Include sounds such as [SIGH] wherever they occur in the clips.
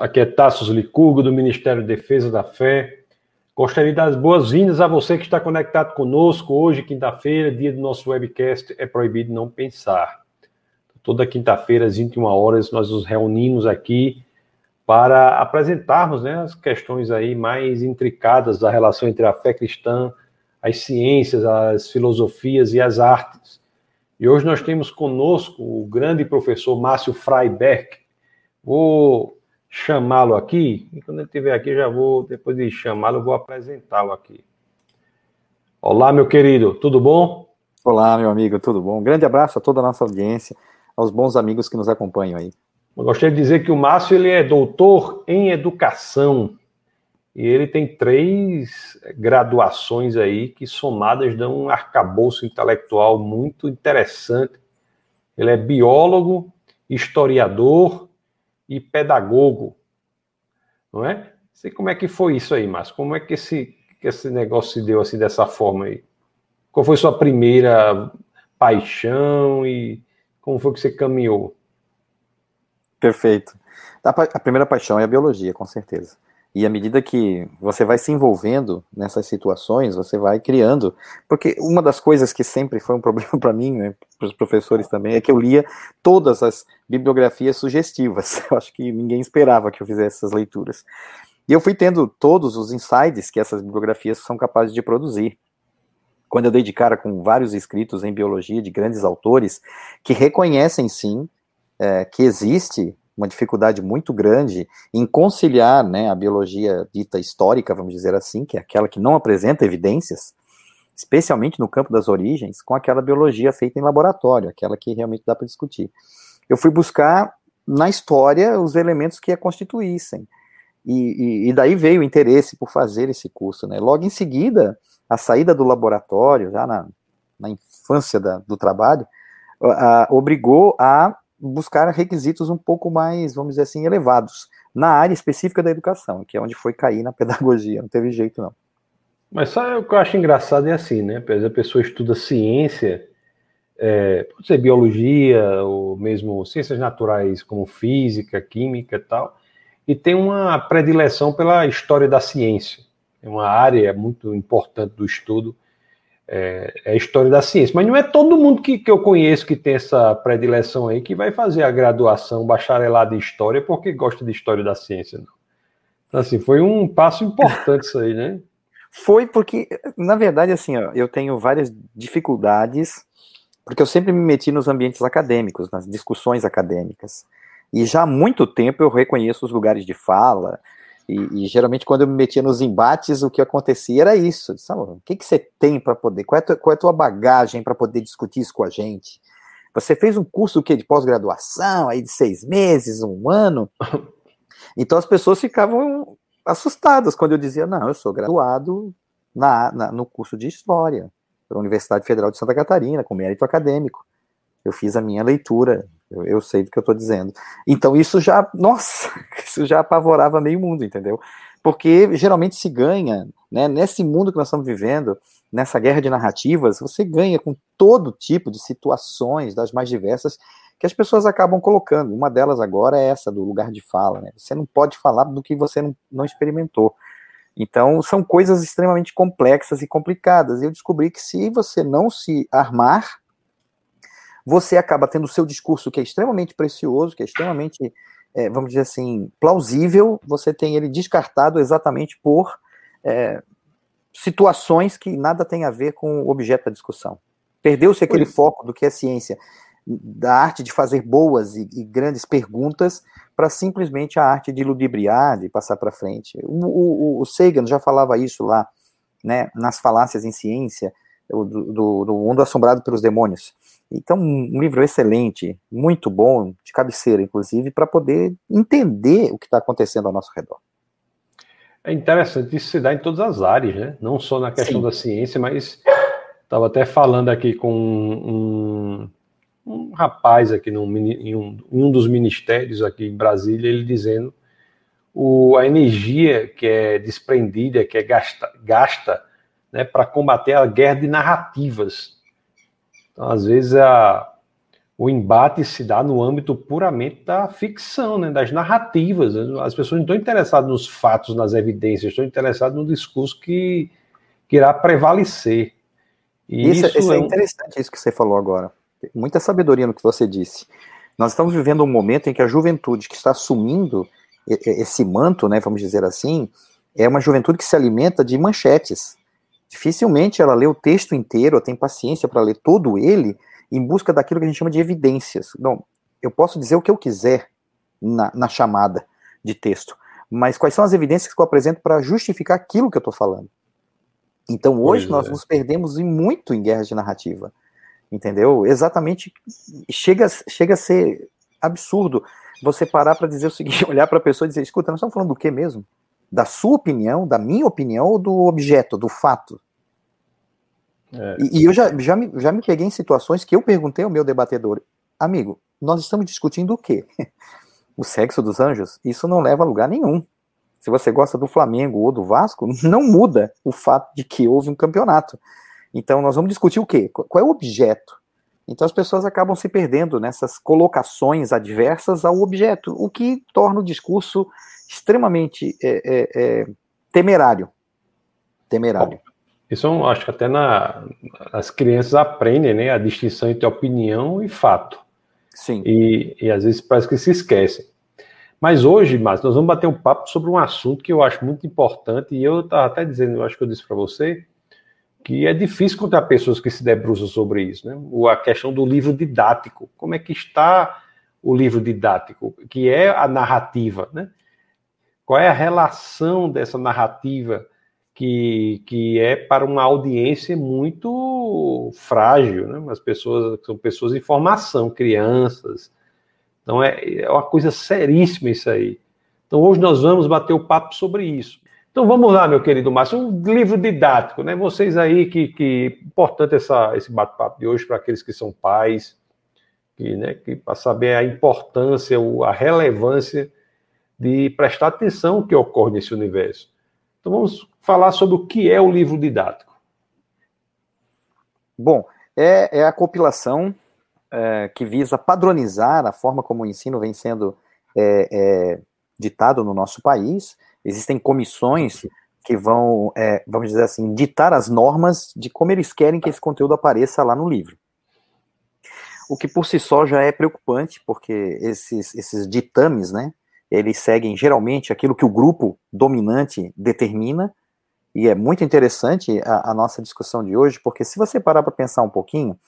Aqui é Tassos Licurgo, do Ministério da Defesa da Fé. Gostaria de dar as boas-vindas a você que está conectado conosco hoje, quinta-feira, dia do nosso webcast É Proibido Não Pensar. Toda quinta-feira, às 21 horas, nós nos reunimos aqui para apresentarmos né, as questões aí mais intricadas da relação entre a fé cristã, as ciências, as filosofias e as artes. E hoje nós temos conosco o grande professor Márcio Freiberg. Vou chamá-lo aqui, e quando ele estiver aqui, já vou, depois de chamá-lo, vou apresentá-lo aqui. Olá, meu querido, tudo bom? Olá, meu amigo, tudo bom? Um grande abraço a toda a nossa audiência, aos bons amigos que nos acompanham aí. Eu gostaria de dizer que o Márcio ele é doutor em educação e ele tem três graduações aí que somadas dão um arcabouço intelectual muito interessante. Ele é biólogo, historiador e pedagogo, não é? Sei como é que foi isso aí, Márcio. Como é que esse, que esse negócio se deu assim dessa forma aí? Qual foi sua primeira paixão e como foi que você caminhou? Perfeito. A, primeira paixão é a biologia, com certeza. E à medida que você vai se envolvendo nessas situações, você vai criando. Porque uma das coisas que sempre foi um [LAUGHS] problema para mim, né, para os professores também, é que eu lia todas as bibliografias sugestivas. [LAUGHS] Eu acho que ninguém esperava que eu fizesse essas leituras. E eu fui tendo todos os insights que essas bibliografias são capazes de produzir. Quando eu dei de cara com vários escritos em biologia de grandes autores que reconhecem sim é, que existe uma dificuldade muito grande em conciliar né, a biologia dita histórica, vamos dizer assim, que é aquela que não apresenta evidências, especialmente no campo das origens, com aquela biologia feita em laboratório, aquela que realmente dá para discutir. Eu fui buscar na história os elementos que a constituíssem. E, e, e, daí veio o interesse por fazer esse curso. Né? Logo em seguida, a saída do laboratório, já na, na infância da, do trabalho, a, obrigou a buscar requisitos um pouco mais, vamos dizer assim, elevados, na área específica da educação, que é onde foi cair na [LAUGHS] pedagogia, não teve jeito não. Mas só o que eu acho engraçado é assim, né? A pessoa estuda ciência, é, pode ser biologia, ou mesmo ciências naturais como física, química e tal, e tem uma predileção pela história da ciência. É uma área muito importante do estudo é, é, a história da ciência. Mas não é todo mundo que, que eu conheço que tem essa predileção aí que vai fazer a graduação, bacharelado em história, porque gosta de história da ciência. Não. Então, assim, foi um passo importante isso aí, né? [LAUGHS] Foi porque, na verdade, assim, ó, eu tenho várias dificuldades, porque eu sempre me meti nos ambientes acadêmicos, nas discussões acadêmicas. E já há muito tempo eu reconheço os lugares de fala, e, e, geralmente, quando eu me metia nos embates, o que acontecia era isso. Sabe, o que, que você tem para poder? Qual é, a tua, qual é a tua bagagem para poder discutir isso com a gente? Você fez um curso que de pós-graduação, aí de seis meses, um ano. [LAUGHS] Então as pessoas ficavam assustadas quando eu dizia: não, eu sou graduado na, na no curso de História pela Universidade Federal de Santa Catarina, com mérito acadêmico. Eu fiz a minha leitura eu, eu sei do que eu estou dizendo. Então isso já, nossa, [LAUGHS] isso já apavorava meio mundo, entendeu? Porque geralmente se ganha, né, nesse mundo que nós estamos vivendo, nessa guerra de narrativas, você ganha com todo tipo de situações, das mais diversas, que as pessoas acabam colocando. Uma delas agora é essa, do lugar de fala. Né? Você não pode falar do que você não, não experimentou. Então, são coisas extremamente complexas e complicadas. Eu descobri que se você não se armar, você acaba tendo o seu discurso que é extremamente precioso, que é extremamente, é, vamos dizer assim, plausível, você tem ele descartado exatamente por é, situações que nada tem a ver com o objeto da discussão. Perdeu-se aquele foco do que é ciência, da arte de fazer boas e, e grandes perguntas para simplesmente a arte de ludibriar, de passar para frente. O, o, o, Sagan já falava isso lá, né, nas falácias em ciência, do, do, do mundo assombrado pelos demônios. Então, um livro excelente, muito bom, de cabeceira, inclusive, para poder entender o que está acontecendo ao nosso redor. É interessante, isso se dá em todas as áreas, né? Não só na questão Sim. da ciência, mas estava até falando aqui com um, um rapaz aqui num, em, um, em um dos ministérios aqui em Brasília, ele dizendo o, a energia que é desprendida, que é gasta, gasta né, para combater a guerra de narrativas então, às vezes, a, o embate se dá no âmbito puramente da ficção, né, das narrativas. As pessoas não estão interessadas nos fatos, nas evidências, estão interessadas no discurso que, que irá prevalecer. E isso, isso, isso é, é interessante, isso que você falou agora. Muita sabedoria no que você disse. Nós estamos vivendo um momento em que a juventude que está assumindo esse manto, né, vamos dizer assim, é uma juventude que se alimenta de manchetes. Dificilmente ela lê o texto inteiro, ou tem paciência para ler todo ele, em busca daquilo que a gente chama de evidências. Não, eu posso dizer o que eu quiser na, na chamada de texto, mas quais são as evidências que eu apresento para justificar aquilo que eu estou falando? Então hoje pois nós é. nos perdemos em muito em guerras de narrativa, entendeu? Exatamente, chega, chega a ser absurdo você parar para dizer o seguinte, [LAUGHS] olhar para a pessoa e dizer, escuta, nós estamos falando do que mesmo? Da sua opinião, da minha opinião ou do objeto, do fato? É. E, e, eu já, já, me, já me peguei em situações que eu perguntei ao meu debatedor, amigo, nós estamos discutindo o quê? [LAUGHS] o sexo dos anjos? Isso não leva a lugar nenhum. Se você gosta do Flamengo ou do Vasco, [LAUGHS] não muda o fato de que houve um campeonato. Então nós vamos discutir o quê? Qual é o objeto? Então as pessoas acabam se perdendo nessas colocações adversas ao objeto, o que torna o discurso extremamente é, é, é, temerário. Temerário. Isso eu acho que até na, as crianças aprendem né, a distinção entre opinião e fato. Sim. E, e às vezes parece que se esquecem. Mas hoje, Márcio, nós vamos bater um papo sobre um assunto que eu acho muito importante, e eu estava até dizendo, eu acho que eu disse para você, que é difícil encontrar pessoas que se debruçam sobre isso, né? A questão do livro didático. Como é que está o livro didático, que é a narrativa, né? Qual é a relação dessa narrativa que, que é para uma audiência muito frágil, né? As pessoas são pessoas em formação, crianças. Então é, é uma coisa seríssima isso aí. Então hoje nós vamos bater o papo sobre isso. Então vamos lá, meu querido Márcio, um livro didático, né? Vocês aí que, que importante essa, esse bate-papo de hoje para aqueles que são pais, que, né, que para saber a importância, a relevância de prestar atenção no que ocorre nesse universo. Então vamos falar sobre o que é o livro didático. Bom, é, é a compilação é, que visa padronizar a forma como o ensino vem sendo é, é ditado no nosso país. Existem comissões que vão, é, vamos dizer assim, ditar as normas de como eles querem que esse conteúdo apareça lá no livro. O que por si só já é preocupante, porque esses, esses ditames, né, eles seguem geralmente aquilo que o grupo dominante determina, e é muito interessante a, a nossa discussão de hoje, porque se você parar para pensar um pouquinho,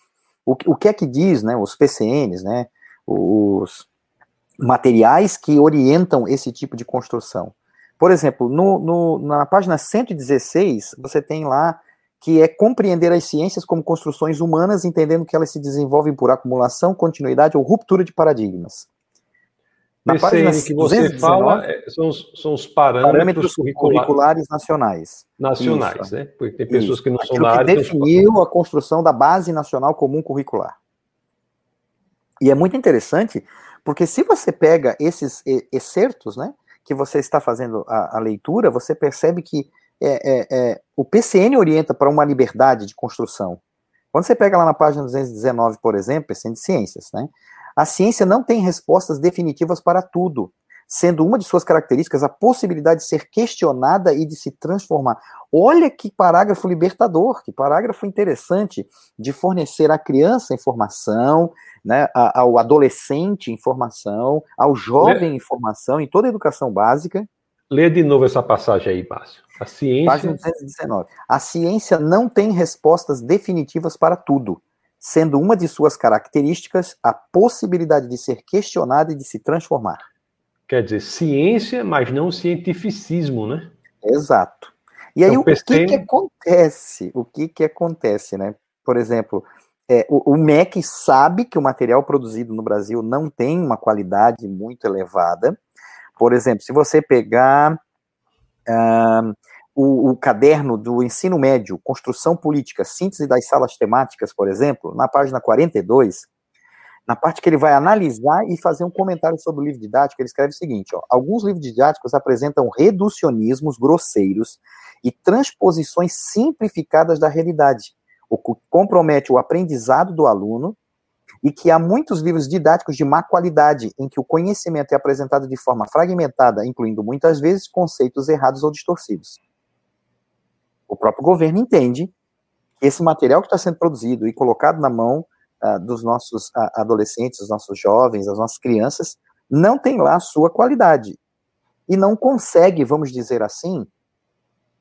o, o que é que diz, né, os PCNs, né, os materiais que orientam esse tipo de construção? Por exemplo, no, no, na página 116, você tem lá que é compreender as ciências como construções humanas, entendendo que elas se desenvolvem por acumulação, continuidade ou ruptura de paradigmas. Na página que você fala é, são os, são os parâmetros, parâmetros curriculares, curriculares, nacionais. Nacionais, Isso. né? Porque tem pessoas Isso. que não Aquilo são da área. Definiu a construção da Base Nacional Comum Curricular. E é muito interessante, porque se você pega esses excertos, né, que você está fazendo a, a leitura, você percebe que é, é, é, o PCN orienta para uma liberdade de construção. Quando você pega lá na página 219, por exemplo, PCN de Ciências, né, a ciência não tem respostas definitivas para tudo, sendo uma de suas características a possibilidade de ser questionada e de se transformar. Olha que parágrafo libertador, que parágrafo interessante de fornecer à criança informação, né, ao adolescente informação, ao jovem Lê. informação em toda a educação básica. Lê de novo essa passagem aí, Márcio. A ciência. Página 219. A ciência não tem respostas definitivas para tudo sendo uma de suas características a possibilidade de ser questionada e de se transformar. Quer dizer, ciência, mas não cientificismo, né? Exato. E aí, então, o que, que acontece? O que, que acontece, né? Por exemplo, é, o, o, MEC sabe que o material produzido no Brasil não tem uma qualidade muito elevada. Por exemplo, se você pegar uh, o, o, caderno do ensino médio, Construção Política, Síntese das Salas Temáticas, por exemplo, na página 42, na parte que ele vai analisar e fazer um comentário sobre o livro didático, ele escreve o seguinte: ó, alguns livros didáticos apresentam reducionismos grosseiros e transposições simplificadas da realidade, o que compromete o aprendizado do aluno e que há muitos livros didáticos de má qualidade, em que o conhecimento é apresentado de forma fragmentada, incluindo muitas vezes conceitos errados ou distorcidos. O próprio governo entende que esse material que está sendo produzido e colocado na mão uh, dos nossos uh, adolescentes, dos nossos jovens, das nossas crianças, não tem lá a sua qualidade. E não consegue, vamos dizer assim,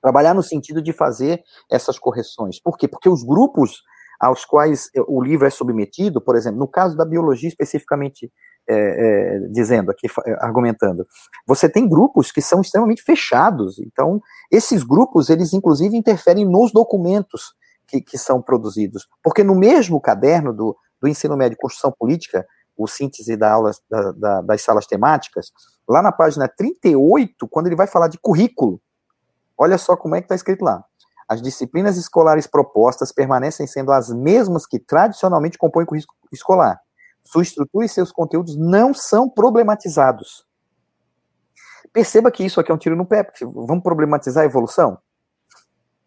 trabalhar no sentido de fazer essas correções. Por quê? Porque os grupos aos quais o livro é submetido, por exemplo, no caso da biologia especificamente é, é, dizendo aqui, é, argumentando, você tem grupos que são extremamente fechados. Então, esses grupos, eles inclusive interferem nos documentos que, que são produzidos. Porque no mesmo caderno do, do ensino médio construção política, o síntese da aula, da, da, das salas temáticas, lá na página 38, quando ele vai falar de currículo, olha só como é que está escrito lá as disciplinas escolares propostas permanecem sendo as mesmas que tradicionalmente compõem o currículo escolar. Sua estrutura e seus conteúdos não são problematizados. Perceba que isso aqui é um tiro no pé, porque vamos problematizar a evolução?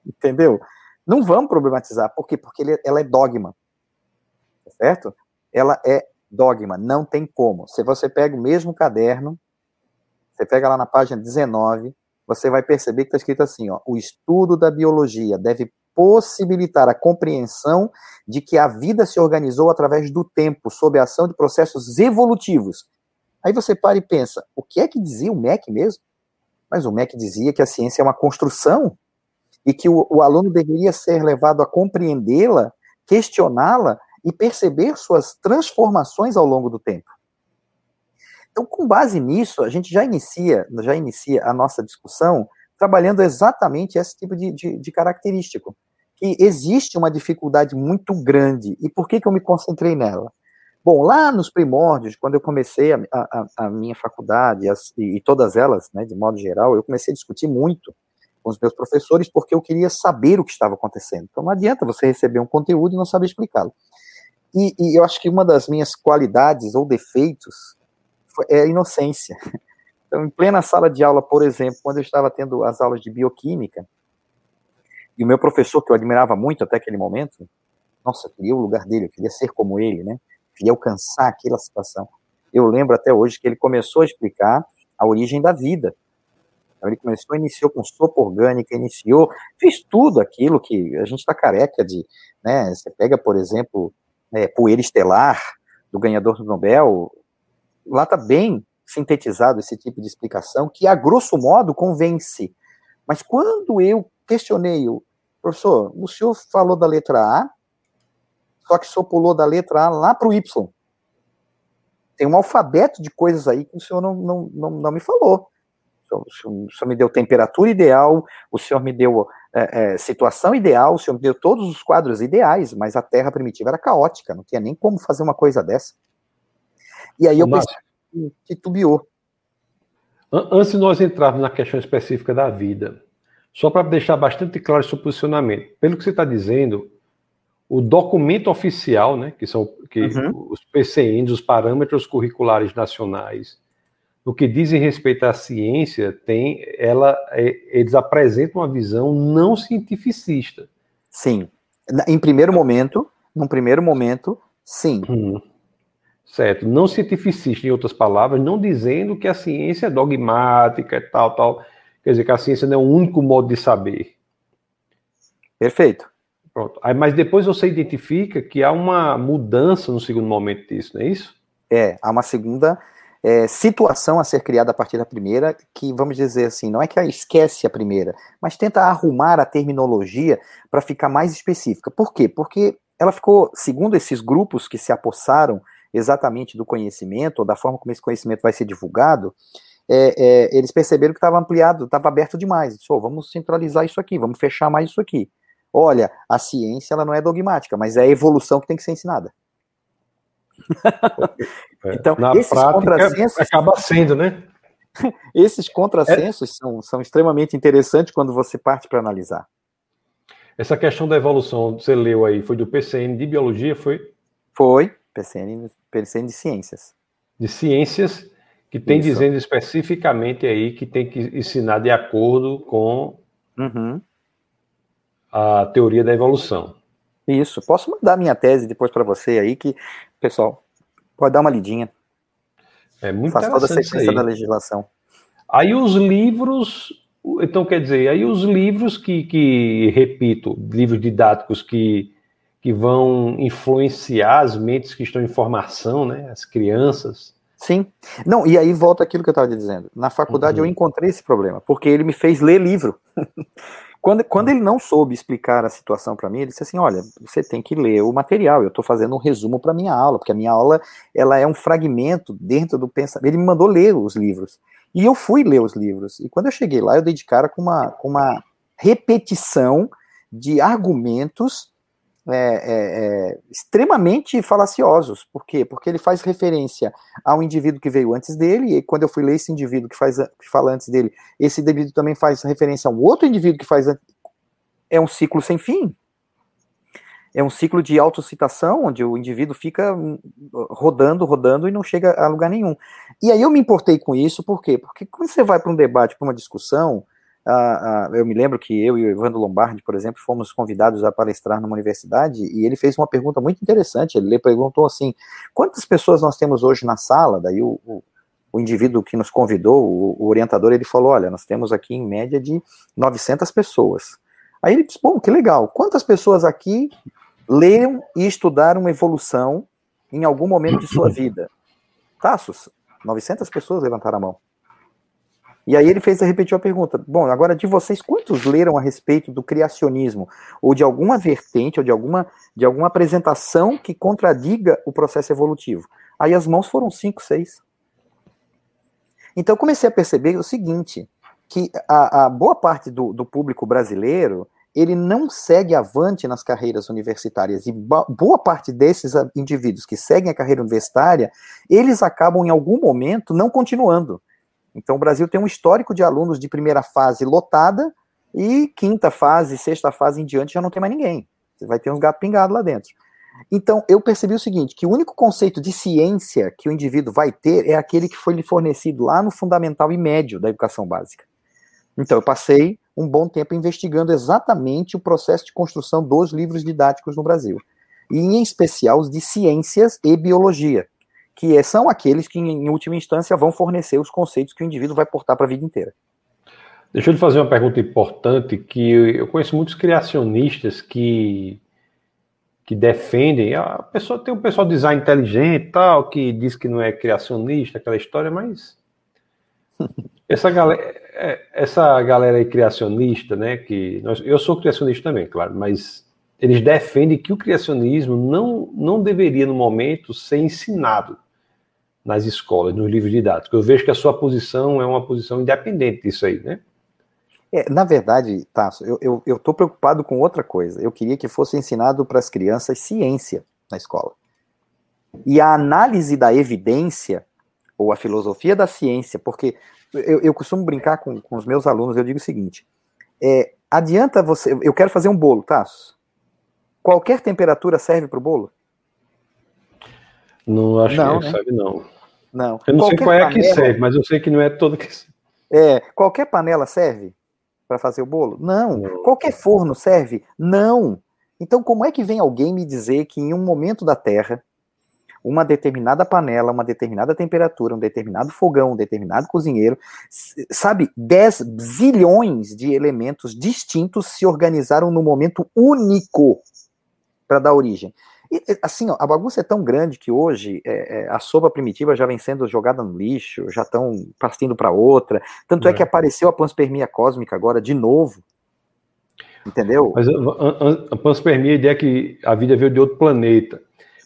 Entendeu? Não vamos problematizar. Por quê? Porque ele, ela é dogma. Tá certo? Ela é dogma, não tem como. Se você pega o mesmo caderno, você pega lá na página 19, você vai perceber que está escrito assim: ó, o estudo da biologia deve possibilitar a compreensão de que a vida se organizou através do tempo, sob a ação de processos evolutivos. Aí você para e pensa: o que é que dizia o MEC mesmo? Mas o MEC dizia que a ciência é uma construção e que o, o aluno deveria ser levado a compreendê-la, questioná-la e perceber suas transformações ao longo do tempo. Então, com base nisso, a gente já inicia, já inicia a nossa discussão trabalhando exatamente esse tipo de, de, de característico. Que existe uma dificuldade muito grande. E por que, que eu me concentrei nela? Bom, lá nos primórdios, quando eu comecei a, a, a minha faculdade, as, e, e, todas elas, né, de modo geral, eu comecei a discutir muito com os meus professores, porque eu queria saber o que estava acontecendo. Então não adianta você receber um conteúdo e não saber explicá-lo. E, e eu acho que uma das minhas qualidades ou defeitos é a inocência. [LAUGHS] Então, em plena sala de aula, por exemplo, quando eu estava tendo as aulas de bioquímica, e o meu professor, que eu admirava muito até aquele momento, nossa, eu queria o lugar dele, eu queria ser como ele, né? Eu queria alcançar aquela situação. Eu lembro até hoje que ele começou a explicar a origem da vida. Então, ele começou, iniciou com sopa orgânica, iniciou, fez tudo aquilo que a gente está careca de, né? Você pega, por exemplo, é, poeira estelar, do ganhador do Nobel, lá está bem sintetizado esse tipo de explicação, que a grosso modo convence. Mas quando eu questionei o professor, o senhor falou da letra A, só que só pulou da letra A lá para o Y. Tem um alfabeto de coisas aí que o senhor não, não, não, não me falou. O senhor, o senhor, me deu temperatura ideal, o senhor me deu é, é, situação ideal, o senhor me deu todos os quadros ideais, mas a Terra primitiva era caótica, não tinha nem como fazer uma coisa dessa. E aí eu pensei, titubeou. Antes de nós entrarmos na questão específica da vida, só para deixar bastante claro o seu posicionamento, pelo que você está dizendo, o documento oficial, né, que são que uhum. os PCNs, os parâmetros curriculares nacionais, no que dizem respeito à ciência, tem, ela, é, eles apresentam uma visão não cientificista. Sim. Em primeiro momento, num primeiro momento, sim. Uhum. Certo. Não cientificista, em outras palavras, não dizendo que a ciência é dogmática e tal, tal. Quer dizer, que a ciência não é o único modo de saber. Perfeito. Pronto. Aí, mas depois você identifica que há uma mudança no segundo momento disso, não é isso? É, há uma segunda é, situação a ser criada a partir da primeira, que vamos dizer assim, não é que esquece a primeira, mas tenta arrumar a terminologia para ficar mais específica. Por quê? Porque ela ficou, segundo esses grupos que se apossaram exatamente do conhecimento, ou da forma como esse conhecimento vai ser divulgado, é, é, eles perceberam que estava ampliado, estava aberto demais. Oh, vamos centralizar isso aqui, vamos fechar mais isso aqui. Olha, a ciência ela não é dogmática, mas é a evolução que tem que ser ensinada. [LAUGHS] É, então, Na esses contrassensos. Acaba sendo, né? [LAUGHS] esses contrassensos é. são, são extremamente interessantes quando você parte para analisar. Essa questão da evolução, você leu aí, foi do PCN de biologia, foi? Foi. PCN, PCN de Ciências. De Ciências, que tem Isso. dizendo especificamente aí que tem que ensinar de acordo com uhum. a teoria da evolução. Isso. Posso mandar minha tese depois para você aí, que pessoal. Pode dar uma lidinha. É muito Faz toda a sequência da legislação. Aí os livros, então quer dizer, aí os livros que, que repito, livros didáticos que, que vão influenciar as mentes que estão em formação, né, as crianças. Sim. Não, e aí volta aquilo que eu estava dizendo. Na faculdade uhum. eu encontrei esse problema, porque ele me fez ler livro. [LAUGHS] Quando, quando ele não soube explicar a situação para mim, ele disse assim: olha, você tem que ler o material. Eu estou fazendo um resumo para minha aula, porque a minha aula ela é um fragmento dentro do pensamento. Ele me mandou ler os livros. E eu fui ler os livros. E quando eu cheguei lá, eu dei de cara com uma, com uma repetição de argumentos é, é, é, extremamente falaciosos. Por quê? Porque ele faz referência ao indivíduo que veio antes dele, e quando eu fui ler esse indivíduo que, faz, que fala antes dele, esse indivíduo também faz referência a um outro indivíduo que faz. É um ciclo sem fim. É um ciclo de autocitação, onde o indivíduo fica hum, rodando, rodando e não chega a lugar nenhum. E aí eu me importei com isso, por quê? Porque quando você vai para um debate, para uma discussão, Uh, uh, eu me lembro que eu e o Evandro Lombardi, por exemplo, fomos convidados a palestrar numa universidade e ele fez uma pergunta muito interessante. Ele perguntou assim: quantas pessoas nós temos hoje na sala? Daí o, o, o indivíduo que nos convidou, o, o, orientador, ele falou: olha, nós temos aqui em média de 900 pessoas. Aí ele disse: bom, que legal. Quantas pessoas aqui leram e estudaram evolução em algum momento de sua [LAUGHS] vida? Tassos, 900 pessoas levantaram a mão. E aí ele fez repetir a pergunta. Bom, agora de vocês, quantos leram a respeito do criacionismo? Ou de alguma vertente, ou de alguma, de alguma apresentação que contradiga o processo evolutivo? Aí as mãos foram cinco, seis. Então eu comecei a perceber o seguinte, que a, a boa parte do, do público brasileiro, ele não segue avante nas carreiras universitárias. E boa parte desses indivíduos que seguem a carreira universitária, eles acabam em algum momento não continuando então, o Brasil tem um histórico de alunos de primeira fase lotada e quinta fase, sexta fase em diante já não tem mais ninguém. Você vai ter uns gatos pingados lá dentro. Então, eu percebi o seguinte, que o único conceito de ciência que o indivíduo vai ter é aquele que foi lhe fornecido lá no fundamental e médio da educação básica. Então, eu passei um bom tempo investigando exatamente o processo de construção dos livros didáticos no Brasil. E, em especial, os de ciências e biologia que são aqueles que, em última instância, vão fornecer os conceitos que o indivíduo vai portar para a vida inteira. Deixa eu lhe fazer uma pergunta importante, que eu conheço muitos criacionistas que, que defendem, a pessoa tem um pessoal de design inteligente tal, que diz que não é criacionista, aquela história, mas [LAUGHS] essa galera, é, essa galera aí criacionista, né, que nós, eu sou criacionista também, claro, mas eles defendem que o criacionismo não, não deveria, no momento, ser ensinado nas escolas, nos livros didáticos. Eu vejo que a sua posição é uma posição independente disso aí, né? É, na verdade, Tasso, eu estou preocupado com outra coisa. Eu queria que fosse ensinado para as crianças ciência na escola. E a análise da evidência, ou a filosofia da ciência, porque eu, eu costumo brincar com, com, os meus alunos, eu digo o seguinte: é, adianta você. Eu quero fazer um bolo, Tasso. Qualquer temperatura serve para o bolo? Não acho não, que né? serve, não. Não. Eu não qualquer sei qual é panela, que serve, mas eu sei que não é todo que É, qualquer panela serve para fazer o bolo? Não. não. Qualquer forno serve? Não. Então, como é que vem alguém me dizer que em um momento da Terra, uma determinada panela, uma determinada temperatura, um determinado fogão, um determinado cozinheiro, sabe, 10 zilhões de elementos distintos se organizaram num momento único para dar origem. E, assim, ó, a bagunça é tão grande que hoje é, é, a sopa primitiva já vem sendo jogada no lixo, já estão partindo para outra. Tanto é. é. que apareceu a panspermia cósmica agora de novo. Entendeu? Mas a, a, a panspermia, a ideia é que a vida veio de outro planeta.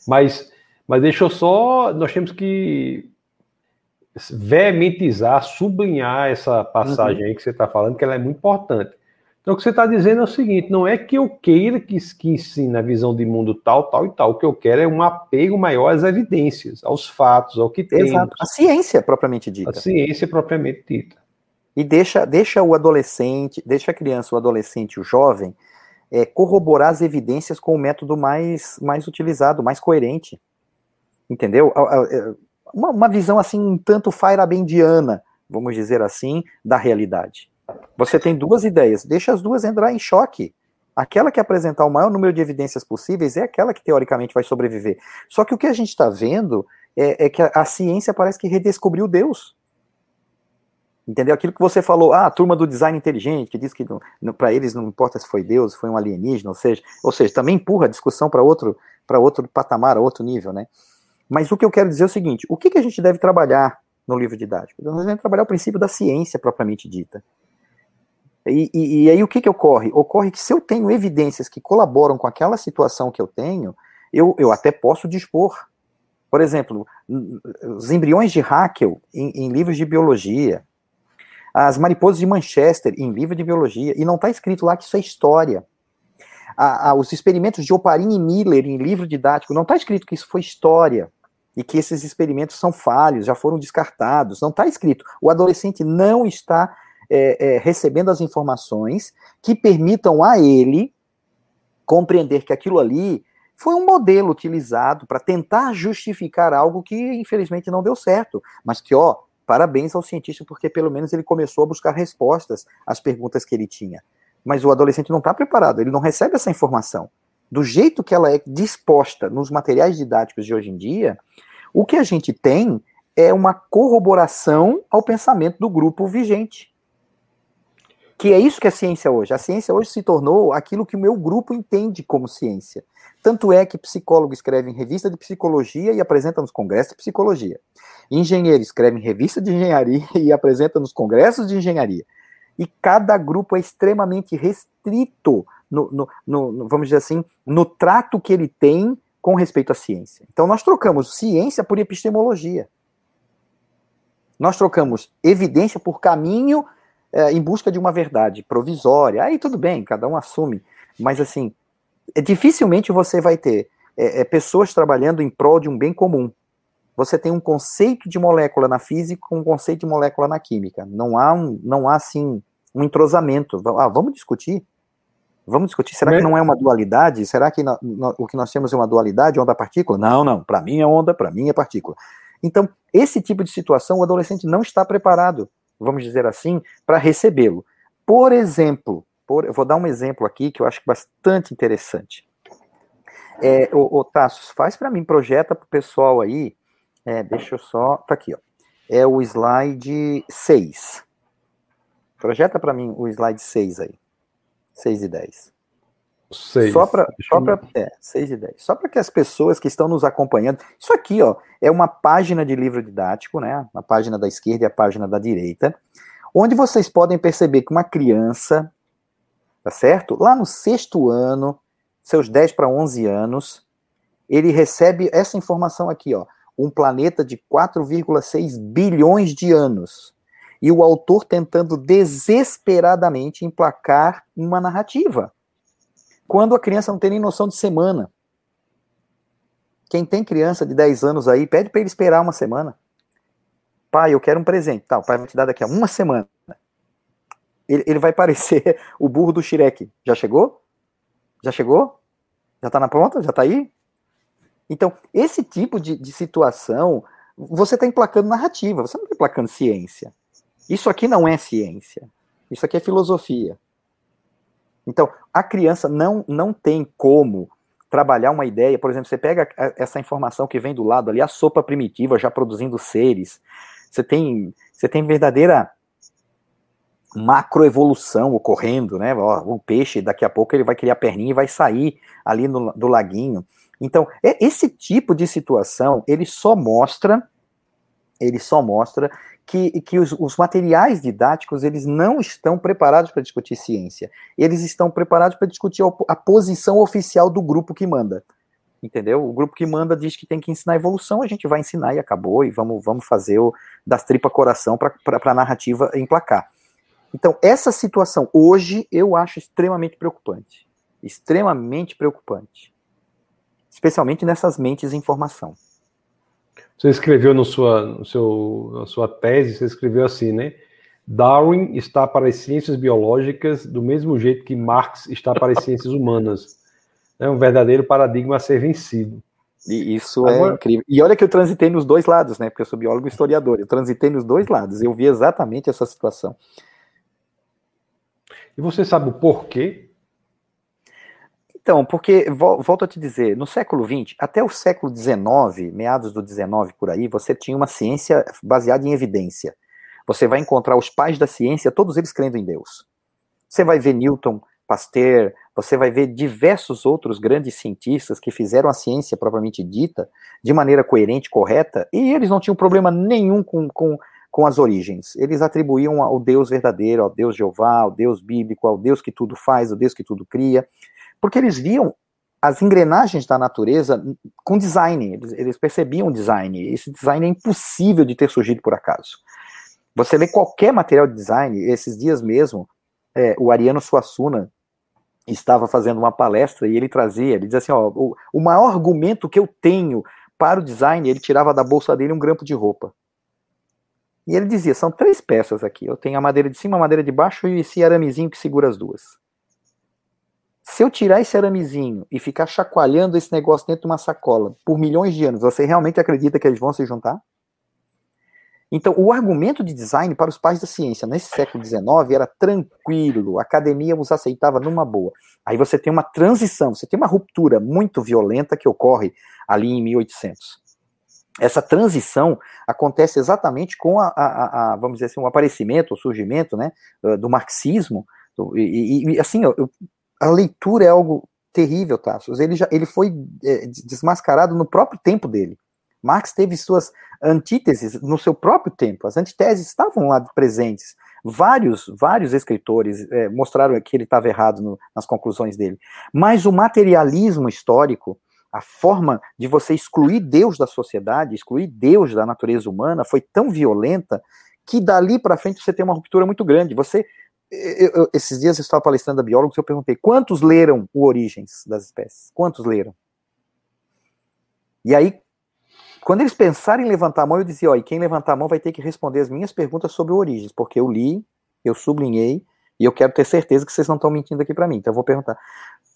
Mas, mas deixa eu só. Nós temos que veementizar, sublinhar essa passagem uhum. aí que você está falando, que ela é muito importante. Então, o que você está dizendo é o seguinte: não é que eu queira que, que ensine a visão de mundo tal, tal e tal. O que eu quero é um apego maior às evidências, aos fatos, ao que tem. Exato. A ciência propriamente dita. A ciência propriamente dita. E deixa, deixa o adolescente, deixa a criança, o adolescente, o jovem, é, corroborar as evidências com o método mais, mais utilizado, mais coerente. Entendeu? É, uma, uma visão assim, um tanto feyerabendiana, vamos dizer assim, da realidade. Você tem duas ideias, deixa as duas entrar em choque. Aquela que apresentar o maior número de evidências possíveis é aquela que teoricamente vai sobreviver. Só que o que a gente está vendo é, é, que a, a ciência parece que redescobriu Deus. Entendeu? Aquilo que você falou, ah, a turma do design inteligente, que diz que para eles não importa se foi Deus, foi um alienígena, ou seja, ou seja, também empurra a discussão para outro, outro patamar, outro nível, né? Mas o que eu quero dizer é o seguinte: o que, que a gente deve trabalhar no livro didático? Nós devemos trabalhar o princípio da ciência propriamente dita. E, e, e, aí o que, que ocorre? Ocorre que se eu tenho evidências que colaboram com aquela situação que eu tenho, eu, eu até posso dispor. Por exemplo, os embriões de Haeckel em, em livros de biologia, as mariposas de Manchester, em livro de biologia, e não está escrito lá que isso é história. A, a, os experimentos de Oparin e Miller, em livro didático, não está escrito que isso foi história e que esses experimentos são falhos, já foram descartados. Não está escrito. O adolescente não está é, é, recebendo as informações que permitam a ele compreender que aquilo ali foi um modelo utilizado para tentar justificar algo que infelizmente não deu certo, mas que ó Parabéns ao cientista, porque pelo menos ele começou a buscar respostas às perguntas que ele tinha. Mas o adolescente não está preparado, ele não recebe essa informação. Do jeito que ela é disposta nos materiais didáticos de hoje em dia, o que a gente tem é uma corroboração ao pensamento do grupo vigente. Que é isso que é ciência hoje. A ciência hoje se tornou aquilo que o meu grupo entende como ciência. Tanto é que psicólogo escreve em revista de psicologia e apresenta nos congressos de psicologia. Engenheiro escreve em revista de engenharia [LAUGHS] e apresenta nos congressos de engenharia. E cada grupo é extremamente restrito, no, no, no, vamos dizer assim, no trato que ele tem com respeito à ciência. Então, nós trocamos ciência por epistemologia. Nós trocamos evidência por caminho é, em busca de uma verdade provisória. Aí tudo bem, cada um assume. Mas, assim, é, dificilmente você vai ter é, é, pessoas trabalhando em prol de um bem comum você tem um conceito de molécula na física com um conceito de molécula na química. Não há, um, não há assim, um entrosamento. Ah, vamos discutir? Vamos discutir. Será que não é uma dualidade? Será que no, no, o que nós temos é uma dualidade, onda-partícula? Não, não. Para mim é onda, para mim é partícula. Então, esse tipo de situação, o adolescente não está preparado, vamos dizer assim, para recebê-lo. Por exemplo, por, eu vou dar um exemplo aqui que eu acho bastante interessante. É, o, o Tassos, faz para mim, projeta para o pessoal aí é, deixa eu só. Tá aqui, ó. É o slide 6. Projeta para mim o slide 6 aí. 6 e 10. 6. Só para é, 6 e 10. Só para que as pessoas que estão nos acompanhando. Isso aqui, ó, é uma página de livro didático, né? A página da esquerda e a página da direita, onde vocês podem perceber que uma criança, tá certo? Lá no sexto ano, seus 10 para 11 anos, ele recebe essa informação aqui, ó um planeta de 4,6 bilhões de anos. E o autor tentando desesperadamente emplacar uma narrativa. Quando a criança não tem nem noção de semana. Quem tem criança de 10 anos aí, pede para ele esperar uma semana. Pai, eu quero um presente. Tá, o pai vai te dar daqui a uma semana. Ele, ele vai parecer [LAUGHS] o burro do Shrek. Já chegou? Já chegou? Já tá na pronta? Já tá aí? Então, esse tipo de, de situação, você está emplacando narrativa, você não está emplacando ciência. Isso aqui não é ciência. Isso aqui é filosofia. Então, a criança não, não tem como trabalhar uma ideia. Por exemplo, você pega essa informação que vem do lado ali, a sopa primitiva já produzindo seres. Você tem, você tem verdadeira macroevolução ocorrendo, né? O peixe, daqui a pouco, ele vai criar perninha e vai sair ali no, do laguinho. Então, é, esse tipo de situação, ele só mostra, ele só mostra que, que os, os materiais didáticos, eles não estão preparados para discutir ciência. Eles estão preparados para discutir a, posição oficial do grupo que manda entendeu? O grupo que manda diz que tem que ensinar evolução, a gente vai ensinar e acabou, e vamos, vamos fazer o das tripa coração para a narrativa emplacar. Então, essa situação hoje eu acho extremamente preocupante. Extremamente preocupante especialmente nessas mentes em formação. Você escreveu no sua, no seu, na sua tese, você escreveu assim, né? Darwin está para as ciências biológicas do mesmo jeito que Marx está para as ciências humanas. É um verdadeiro paradigma a ser vencido. E isso é Agora, é incrível. E olha que eu transitei nos dois lados, né? Porque eu sou biólogo e historiador. Eu transitei nos dois lados. Eu vi exatamente essa situação. E você sabe o porquê Então, porque, volto a te dizer, no século XX, até o século XIX, meados do XIX por aí, você tinha uma ciência baseada em evidência. Você vai encontrar os pais da ciência, todos eles crendo em Deus. Você vai ver Newton, Pasteur, você vai ver diversos outros grandes cientistas que fizeram a ciência propriamente dita de maneira coerente, correta, e eles não tinham problema nenhum com, com, com as origens. Eles atribuíam ao Deus verdadeiro, ao Deus Jeová, ao Deus bíblico, ao Deus que tudo faz, ao Deus que tudo cria, porque eles viam as engrenagens da natureza com design, eles, eles percebiam design. Esse design é impossível de ter surgido por acaso. Você lê qualquer material de design, esses dias mesmo, é, o Ariano Suassuna, estava fazendo uma palestra e ele trazia, ele dizia assim, ó, o, o maior argumento que eu tenho para o design, ele tirava da bolsa dele um grampo de roupa. E ele dizia, são três peças aqui, eu tenho a madeira de cima, a madeira de baixo e esse aramezinho que segura as duas. Se eu tirar esse aramezinho e ficar chacoalhando esse negócio dentro de uma sacola por milhões de anos, você realmente acredita que eles vão se juntar? Então, o argumento de design para os pais da ciência nesse século XIX era tranquilo, a academia os aceitava numa boa. Aí você tem uma transição, você tem uma ruptura muito violenta que ocorre ali em 1800. Essa transição acontece exatamente com a, a, a vamos dizer assim, o aparecimento, o surgimento, né, do marxismo. E, e assim, a leitura é algo terrível, Tassos. Ele já, ele foi é, desmascarado no próprio tempo dele. Marx teve suas antíteses no seu próprio tempo. As antiteses estavam lá presentes. Vários, vários escritores é, mostraram que ele estava errado no, nas conclusões dele. Mas o materialismo histórico, a forma de você excluir Deus da sociedade, excluir Deus da natureza humana, foi tão violenta que dali para frente você tem uma ruptura muito grande. Você, eu, eu, esses dias eu estava palestrando a biólogos e eu perguntei quantos leram o Origens das Espécies? Quantos leram? E aí quando eles pensarem em levantar a mão, eu dizia, ó, e quem levantar a mão vai ter que responder as minhas perguntas sobre origens, porque eu li, eu sublinhei, e eu quero ter certeza que vocês não estão mentindo aqui para mim. Então eu vou perguntar.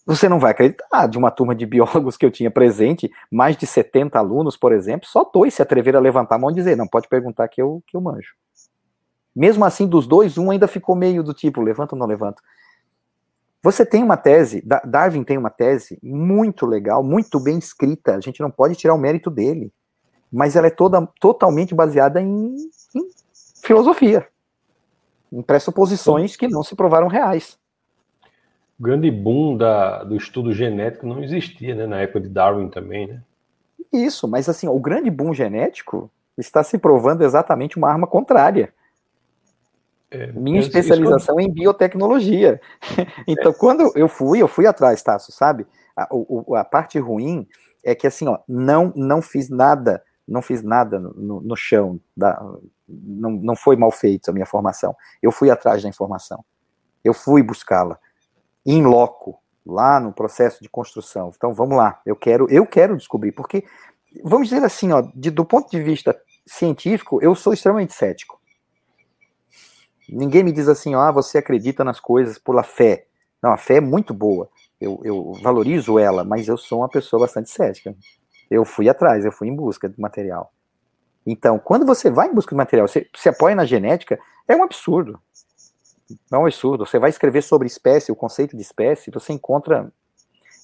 Você não vai acreditar, de uma turma de biólogos que eu tinha presente, mais de 70 alunos, por exemplo, só dois se atreveram a levantar a mão e dizer, não, pode perguntar que eu, que eu manjo. Mesmo assim, dos dois, um ainda ficou meio do tipo, levanta ou não levanta. Você tem uma tese, Darwin tem uma tese muito legal, muito bem escrita, a gente não pode tirar o mérito dele mas ela é toda totalmente baseada em, em filosofia, em pressuposições que não se provaram reais. O grande boom da, do estudo genético não existia, né, na época de Darwin também, né? Isso, mas assim, o grande boom genético está se provando exatamente uma arma contrária. É, Minha especialização é em biotecnologia. [LAUGHS] então, é. quando eu fui, eu fui atrás, Tasso, sabe? A, a, a parte ruim é que assim, ó, não, não fiz nada não fiz nada no, no chão, da, não, não foi mal feito a minha formação. Eu fui atrás da informação, eu fui buscá-la, em loco, lá no processo de construção. Então vamos lá, eu quero, eu quero descobrir, porque, vamos dizer assim, ó, de, do ponto de vista científico, eu sou extremamente cético. Ninguém me diz assim, ah, você acredita nas coisas pela fé. Não, a fé é muito boa, eu, eu valorizo ela, mas eu sou uma pessoa bastante cética. Eu fui atrás, eu fui em busca de material. Então, quando você vai em busca de material, você se apoia na genética, é um absurdo. É um absurdo. Você vai escrever sobre espécie, o conceito de espécie, você encontra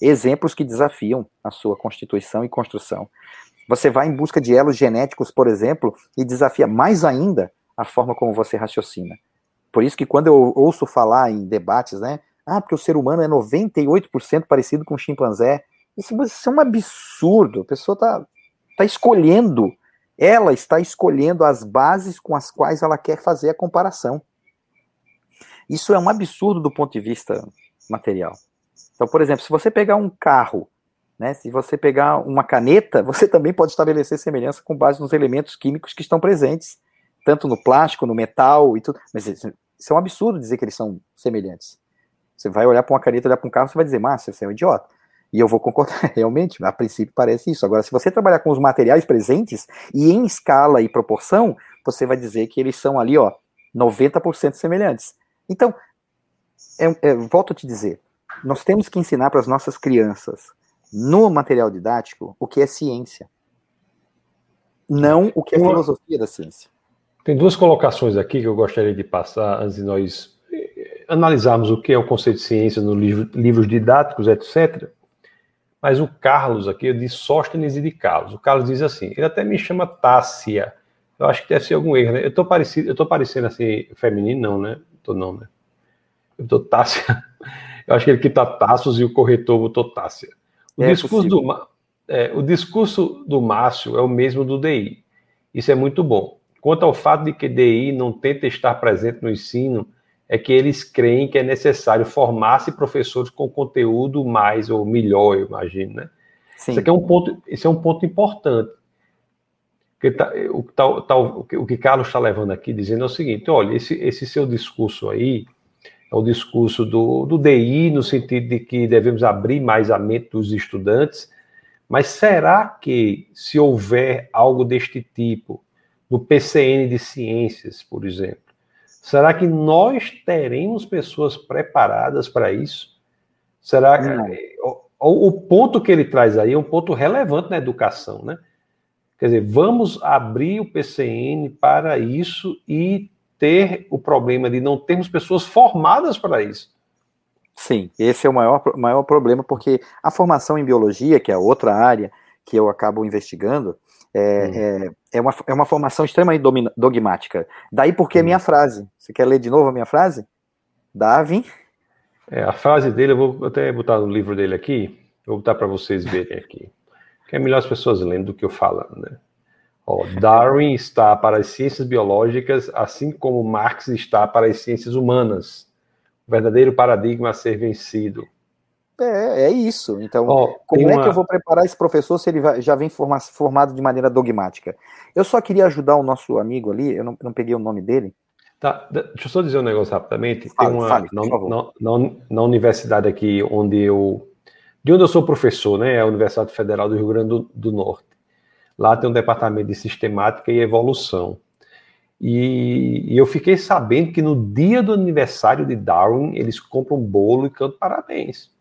exemplos que desafiam a sua constituição e construção. Você vai em busca de elos genéticos, por exemplo, e desafia mais ainda a forma como você raciocina. Por isso que quando eu ouço falar em debates, né, ah, porque o ser humano é 98% parecido com o chimpanzé, isso, isso é um absurdo. A pessoa está tá escolhendo, ela está escolhendo as bases com as quais ela quer fazer a comparação. Isso é um absurdo do ponto de vista material. Então, por exemplo, se você pegar um carro, né, se você pegar uma caneta, [LAUGHS] você também pode estabelecer semelhança com base nos elementos químicos que estão presentes, tanto no plástico, no metal e tudo. Mas isso é um absurdo dizer que eles são semelhantes. Você vai olhar para uma caneta, olhar para um carro, você vai dizer, massa, você é um idiota. E eu vou concordar, [LAUGHS] realmente, a princípio parece isso. Agora, se você trabalhar com os materiais presentes e em escala e proporção, você vai dizer que eles são ali, ó, 90% semelhantes. Então, é, é, volto a te dizer, nós temos que ensinar para as nossas crianças, no material didático, o que é ciência. Não o que é filosofia da ciência. Tem duas colocações aqui que eu gostaria de passar antes de nós analisarmos o que é o conceito de ciência nos livro, livros didáticos, etc. Mas o Carlos aqui, disse Sóstenes e de Carlos. O Carlos diz assim, ele até me chama Tássia. Eu acho que deve ser algum erro, né? Eu tô parecido, eu tô parecendo assim, feminino, não, né? Tô não, né? Eu tô Tássia. [LAUGHS] Eu acho que ele quita Tassos e o corretor botou Tássia. O, é discurso do, é, o discurso do Márcio é o mesmo do DI. Isso é muito bom. Quanto ao fato de que DI não tenta estar presente no ensino, é que eles creem que é necessário formar-se professores com conteúdo mais ou melhor, eu imagino, né? Sim. Isso aqui é um ponto, esse é um ponto importante. Tá, o, tá, tá, o, que, o que Carlos está levando aqui dizendo é o seguinte: olha, esse, esse seu discurso aí é o discurso do, do DI, no sentido de que devemos abrir mais a mente dos estudantes, mas será que, se houver algo deste tipo, no PCN de ciências, por exemplo, Será que nós teremos pessoas preparadas para isso? Será que o, o, ponto que ele traz aí é um ponto relevante na educação, né? Quer dizer, vamos abrir o PCN para isso e ter o problema de não termos pessoas formadas para isso. Sim, esse é o maior, maior problema, porque a formação em biologia, que é outra área que eu acabo investigando, é, hum. é, é, uma, é uma formação extremamente dogmática. Daí porque hum. a minha frase. Você quer ler de novo a minha frase? Darwin. É, a frase dele, eu vou até botar no livro dele aqui, vou botar para vocês verem aqui. Que é melhor as pessoas lendo do que eu falando, né? Ó, Darwin está para as ciências biológicas, assim como Marx está para as ciências humanas. O verdadeiro paradigma a ser vencido. É, é isso. Então, oh, como é uma... que eu vou preparar esse professor se ele já vem formado de maneira dogmática? Eu só queria ajudar o nosso amigo ali, eu não, não peguei o nome dele. Tá, deixa eu só dizer um negócio rapidamente. Fale, Tem uma, fale, na, na, na, na, universidade aqui onde eu. De onde eu sou professor, né? É a Universidade Federal do Rio Grande do, do Norte. Lá tem um departamento de sistemática e evolução. E, e, eu fiquei sabendo que no dia do aniversário de Darwin, eles compram um bolo e cantam parabéns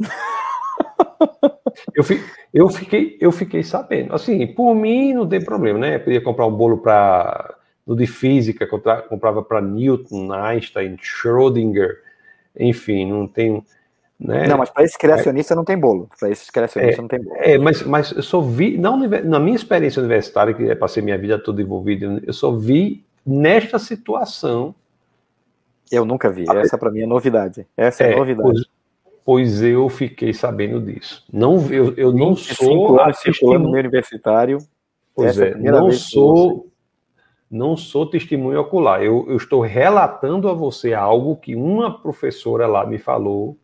[LAUGHS] eu, fi, eu, fiquei, eu fiquei sabendo. Assim, por mim não tem problema, né? Eu podia comprar um bolo para no de física, comprava para Newton, Einstein, Schrödinger, enfim, não tem. Né? Não, mas para esse criacionista é, não tem bolo. Para esse criacionista é, não tem bolo. É, mas, mas eu só vi, não, na minha experiência universitária, que passei minha vida toda envolvida, eu só vi nesta situação. Eu nunca vi. Essa para mim é novidade. Essa é, é novidade pois eu fiquei sabendo disso. Não, eu, eu não sou no universitário. Pois é, é não sou não sou testemunho ocular. Eu, eu, estou relatando a você algo que uma professora lá me falou,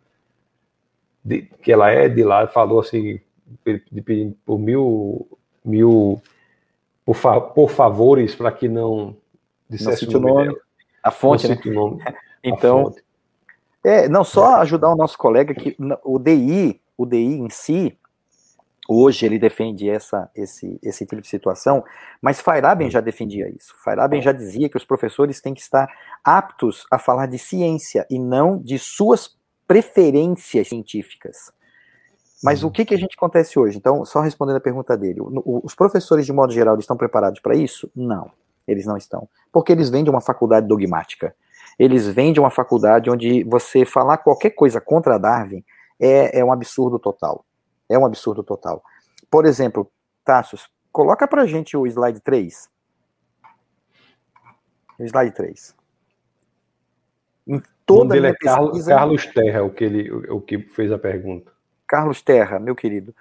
de, que ela é de lá, falou assim, pedindo por mil, mil por, fa, por favores para que não dissesse não o nome, nome A fonte, né? Nome, [LAUGHS] então, fonte. É, não só ajudar o nosso colega que o DI, o DI em si, hoje ele defende essa, esse, esse tipo de situação, mas Feyerabend já defendia isso. Feyerabend já dizia que os professores têm que estar aptos a falar de ciência e não de suas preferências científicas. Mas o que, que a gente acontece hoje? Então, só respondendo a pergunta dele, os professores, de modo geral, estão preparados para isso? Não, eles não estão. Porque eles vêm de uma faculdade dogmática eles vêm de uma faculdade onde você falar qualquer coisa contra Darwin é, é um absurdo total. É um absurdo total. Por exemplo, Tassos, coloca pra gente o slide 3. O slide 3. Em toda a minha é pesquisa, Carlos Terra, o que, ele, o que fez a pergunta. Carlos Terra, meu querido.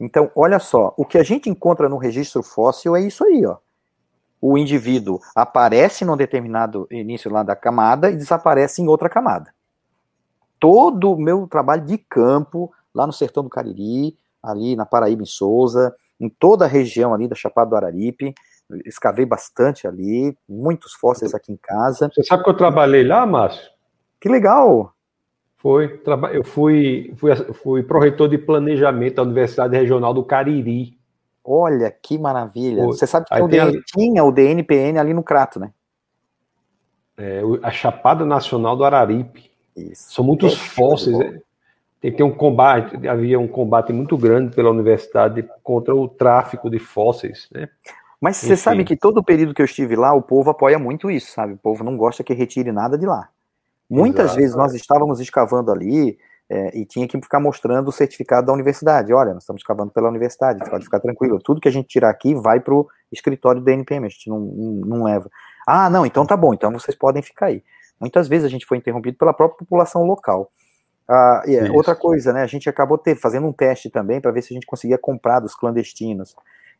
Então, olha só, o que a gente encontra no registro fóssil é isso aí, ó o indivíduo aparece num determinado início lá da camada e desaparece em outra camada. Todo o meu trabalho de campo, lá no sertão do Cariri, ali na Paraíba em Souza, em toda a região ali da Chapada do Araripe, escavei bastante ali, muitos fósseis aqui em casa. Você sabe que eu trabalhei lá, Márcio? Que legal! Foi, eu fui, fui, fui proreitor de planejamento da Universidade Regional do Cariri. Olha que maravilha. Você sabe que o DN, tinha o DNPN ali no Crato, né? É, a Chapada Nacional do Araripe. Isso. São muitos é fósseis. Né? Tem que ter um combate, havia um combate muito grande pela universidade contra o tráfico de fósseis, né? Mas você sabe que todo o período que eu estive lá, o povo apoia muito isso, sabe? O povo não gosta que retire nada de lá. Muitas Exato. vezes nós estávamos escavando ali é, e tinha que ficar mostrando o certificado da universidade. Olha, nós estamos escavando pela universidade, pode ficar tranquilo. Tudo que a gente tirar aqui vai para o escritório do NPM, a gente não, não, não leva. Ah, não, então tá bom, então vocês podem ficar aí. Muitas vezes a gente foi interrompido pela própria população local. Ah, e é, outra coisa, né? A gente acabou ter, fazendo um teste também para ver se a gente conseguia comprar dos clandestinos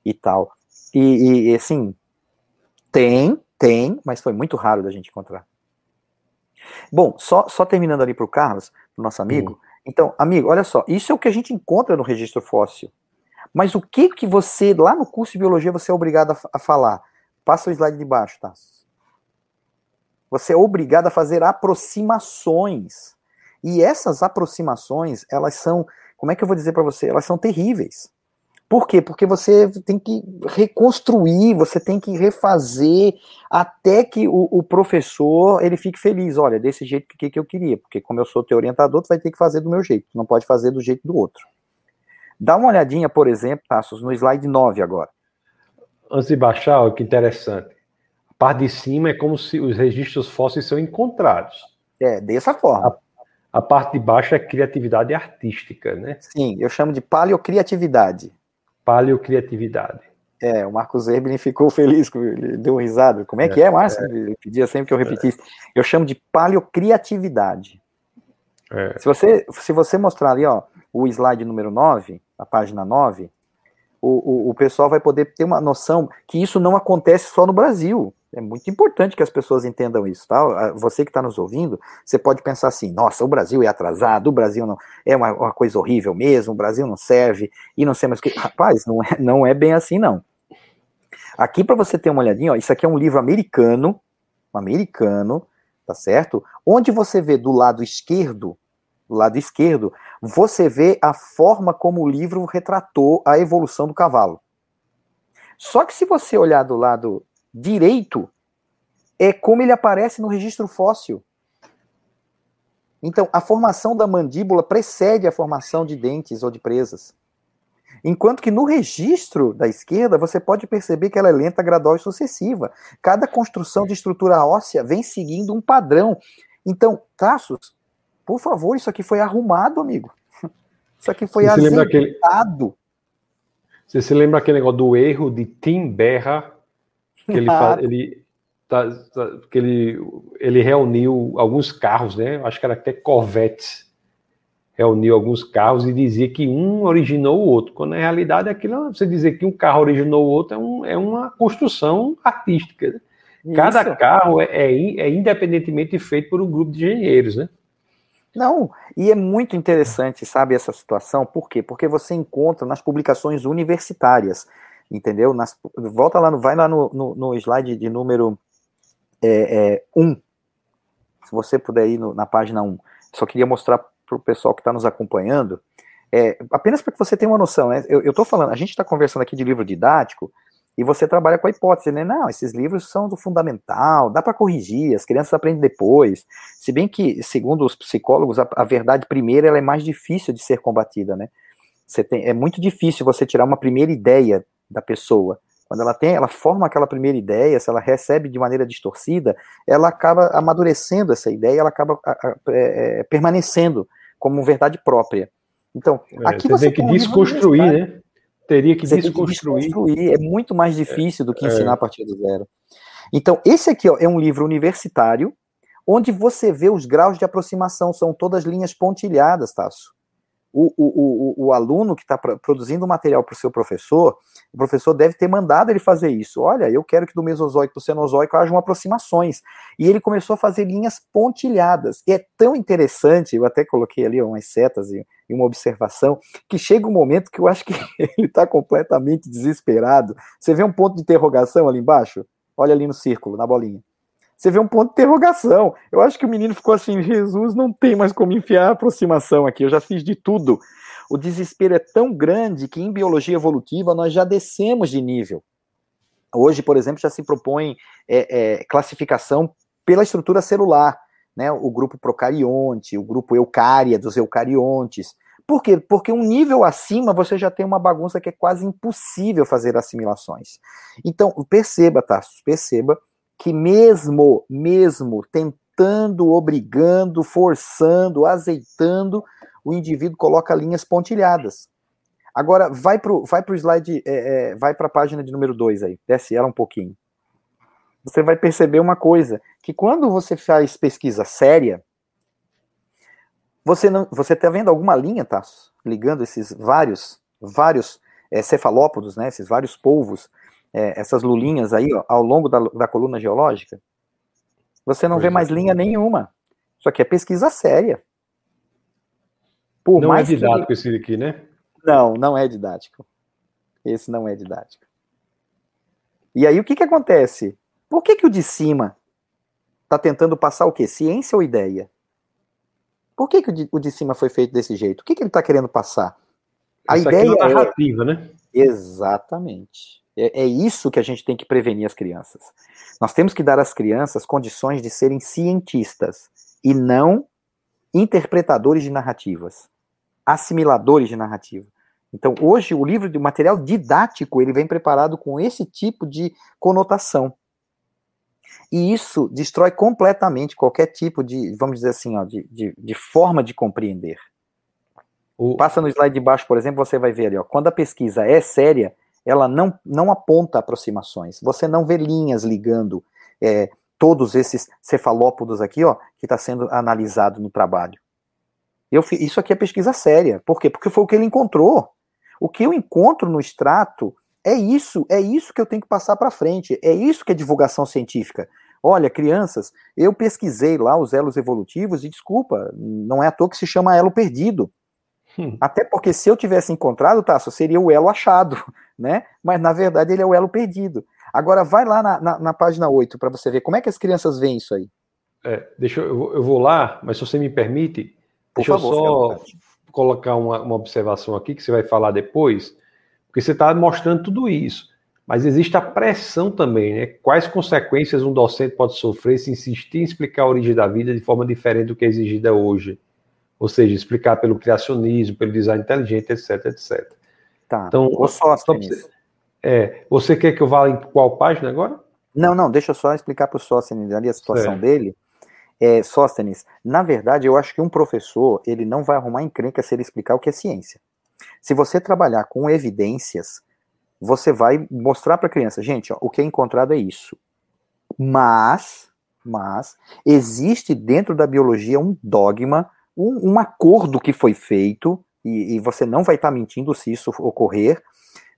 e tal. E, e, assim, tem, tem, mas foi muito raro da gente encontrar. Bom, só, só terminando ali para o Carlos, pro nosso amigo. Hum. Então, amigo, olha só, isso é o que a gente encontra no registro fóssil. Mas o que que você, lá no curso de biologia, você é obrigado a, a falar? Passa o slide de baixo, tá? Você é obrigado a fazer aproximações. E essas aproximações, elas são, como é que eu vou dizer para você? Elas são terríveis. Por quê? Porque você tem que reconstruir, você tem que refazer até que o, o professor ele fique feliz. Olha, desse jeito que, que eu queria, porque como eu sou teu orientador, tu vai ter que fazer do meu jeito, tu não pode fazer do jeito do outro. Dá uma olhadinha, por exemplo, Tassos, no slide 9 agora. Antes de baixar, olha que interessante. A parte de cima é como se os registros fósseis são encontrados. É, dessa forma. A, a parte de baixo é criatividade artística, né? Sim, eu chamo de paleocriatividade. Paleocriatividade. É, o Marcos Erbelin ficou feliz, ele deu risada. Como é que é, é Márcio? É. Ele pedia sempre que eu repetisse. Eu chamo de paleocriatividade. É. Se, você, se você mostrar ali, ó, o slide número 9, a página 9, o, o, o pessoal vai poder ter uma noção que isso não acontece só no Brasil. É muito importante que as pessoas entendam isso, tá? Você que está nos ouvindo, você pode pensar assim: nossa, o Brasil é atrasado, o Brasil não é uma, uma coisa horrível mesmo, o Brasil não serve e não sei mais o que. Rapaz, não é, não é bem assim, não. Aqui, para você ter uma olhadinha, ó, isso aqui é um livro americano, americano, tá certo? Onde você vê do lado esquerdo, do lado esquerdo, você vê a forma como o livro retratou a evolução do cavalo. Só que se você olhar do lado direito é como ele aparece no registro fóssil. Então, a formação da mandíbula precede a formação de dentes ou de presas. Enquanto que no registro da esquerda, você pode perceber que ela é lenta, gradual e sucessiva. Cada construção de estrutura óssea vem seguindo um padrão. Então, traços, por favor, isso aqui foi arrumado, amigo. [LAUGHS] Isso aqui foi você azeitado. Aquele... Você se lembra aquele negócio do erro de Tim Berra que ele, faz, ele, tá, tá, que ele, ele reuniu alguns carros, né? Acho que era até Corvettes. Reuniu alguns carros e dizia que um originou o outro. Quando na realidade aquilo, você dizer que um carro originou o outro é, um, é uma construção artística. Né? Cada carro é, é, é independentemente feito por um grupo de engenheiros, né? Não, e é muito interessante, sabe, essa situação, por quê? Porque você encontra nas publicações universitárias entendeu? Nas, volta lá, no, vai lá no, no, no slide de número 1, é, é, um, se você puder ir no, na página 1. Só queria mostrar para o pessoal que está nos acompanhando, é, apenas para que você tenha uma noção, né? eu estou falando, a gente está conversando aqui de livro didático, e você trabalha com a hipótese, né? Não, esses livros são do fundamental, dá para corrigir, as crianças aprendem depois. Se bem que, segundo os psicólogos, a, a verdade primeira é mais difícil de ser combatida, né? Tem, é muito difícil você tirar uma primeira ideia da pessoa. Quando ela tem, ela forma aquela primeira ideia, se ela recebe de maneira distorcida, ela acaba amadurecendo essa ideia, ela acaba é, é, permanecendo como verdade própria. Então, é, aqui você, você tem que desconstruir, né? Teria que desconstruir. que desconstruir. É muito mais difícil do que é. ensinar a partir do zero. Então, esse aqui ó, é um livro universitário, onde você vê os graus de aproximação, são todas linhas pontilhadas, Tasso o, o, o, o aluno que está produzindo material para o seu professor, o professor deve ter mandado ele fazer isso. Olha, eu quero que do Mesozoico para o Cenozoico hajam aproximações. E ele começou a fazer linhas pontilhadas. E é tão interessante, eu até coloquei ali umas setas e, e uma observação, que chega um momento que eu acho que [LAUGHS] ele está completamente desesperado. Você vê um ponto de interrogação ali embaixo? Olha ali no círculo, na bolinha você vê um ponto de interrogação. Eu acho que o menino ficou assim: Jesus, não tem mais como enfiar a aproximação aqui, eu já fiz de tudo. O desespero é tão grande que em biologia evolutiva nós já descemos de nível. Hoje, por exemplo, já se propõe é, é, classificação pela estrutura celular, né? O grupo procarionte, o grupo eucária dos eucariontes. Por quê? Porque um nível acima você já tem uma bagunça que é quase impossível fazer assimilações. Então, perceba, Tassos, perceba que mesmo, mesmo dificultando, obrigando, forçando, azeitando, o indivíduo coloca linhas pontilhadas. Agora, vai para o vai pro slide, é, é, vai para a página de número 2 aí, desce ela um pouquinho. Você vai perceber uma coisa, que quando você faz pesquisa séria, você você está vendo alguma linha, tá? Ligando esses vários, vários é, cefalópodos, né? Esses vários polvos, é, essas lulinhas aí, ó, ao longo da, da coluna geológica. Você não pois vê mais é. linha nenhuma. Isso aqui é pesquisa séria. Por não é didático que... esse aqui, né? Não, não é didático. Esse não é didático. E aí o que, que acontece? Por que, que o de cima está tentando passar o quê? Ciência ou ideia? Por que, que o, de, o de cima foi feito desse jeito? O que, que ele está querendo passar? A ideia aqui é narrativa, é... né? Exatamente. É, é isso que a gente tem que prevenir as crianças. Nós temos que dar às crianças condições de serem cientistas e não interpretadores de narrativas, assimiladores de narrativa. Então, hoje, o livro de material didático, ele vem preparado com esse tipo de conotação. E isso destrói completamente qualquer tipo de, vamos dizer assim, ó, de, de, de forma de compreender. O... Passa no slide de baixo, por exemplo, você vai ver ali, ó, quando a pesquisa é séria, ela não, não aponta aproximações. Você não vê linhas ligando é, todos esses cefalópodos aqui, ó, que está sendo analisado no trabalho. Eu, isso aqui é pesquisa séria. Por quê? Porque foi o que ele encontrou. O que eu encontro no extrato é isso, é isso que eu tenho que passar para frente, é isso que é divulgação científica. Olha, crianças, eu pesquisei lá os elos evolutivos e desculpa, não é à toa que se chama elo perdido. Hum. Até porque se eu tivesse encontrado, Tasso, seria o elo achado, né? Mas na verdade ele é o elo perdido. Agora vai lá na, na, na página 8 para você ver como é que as crianças veem isso aí. É, deixa eu, eu vou lá, mas se você me permite, Por deixa favor, eu só colocar uma, uma observação aqui que você vai falar depois porque você está mostrando tudo isso. Mas existe a pressão também, né? Quais consequências um docente pode sofrer se insistir em explicar a origem da vida de forma diferente do que é exigida hoje? Ou seja, explicar pelo criacionismo, pelo design inteligente, etc, etc. Tá. Então, o Sóstenes. É, você quer que eu vá em qual página agora? Não, não, deixa eu só explicar para o Sóstenes ali a situação certo. dele. É, Sóstenes, na verdade, eu acho que um professor, ele não vai arrumar encrenca se ele explicar o que é ciência. Se você trabalhar com evidências, você vai mostrar para a criança, gente, ó, o que é encontrado é isso. Mas, mas existe dentro da biologia um dogma, um, um acordo que foi feito e, e você não vai estar tá mentindo se isso ocorrer.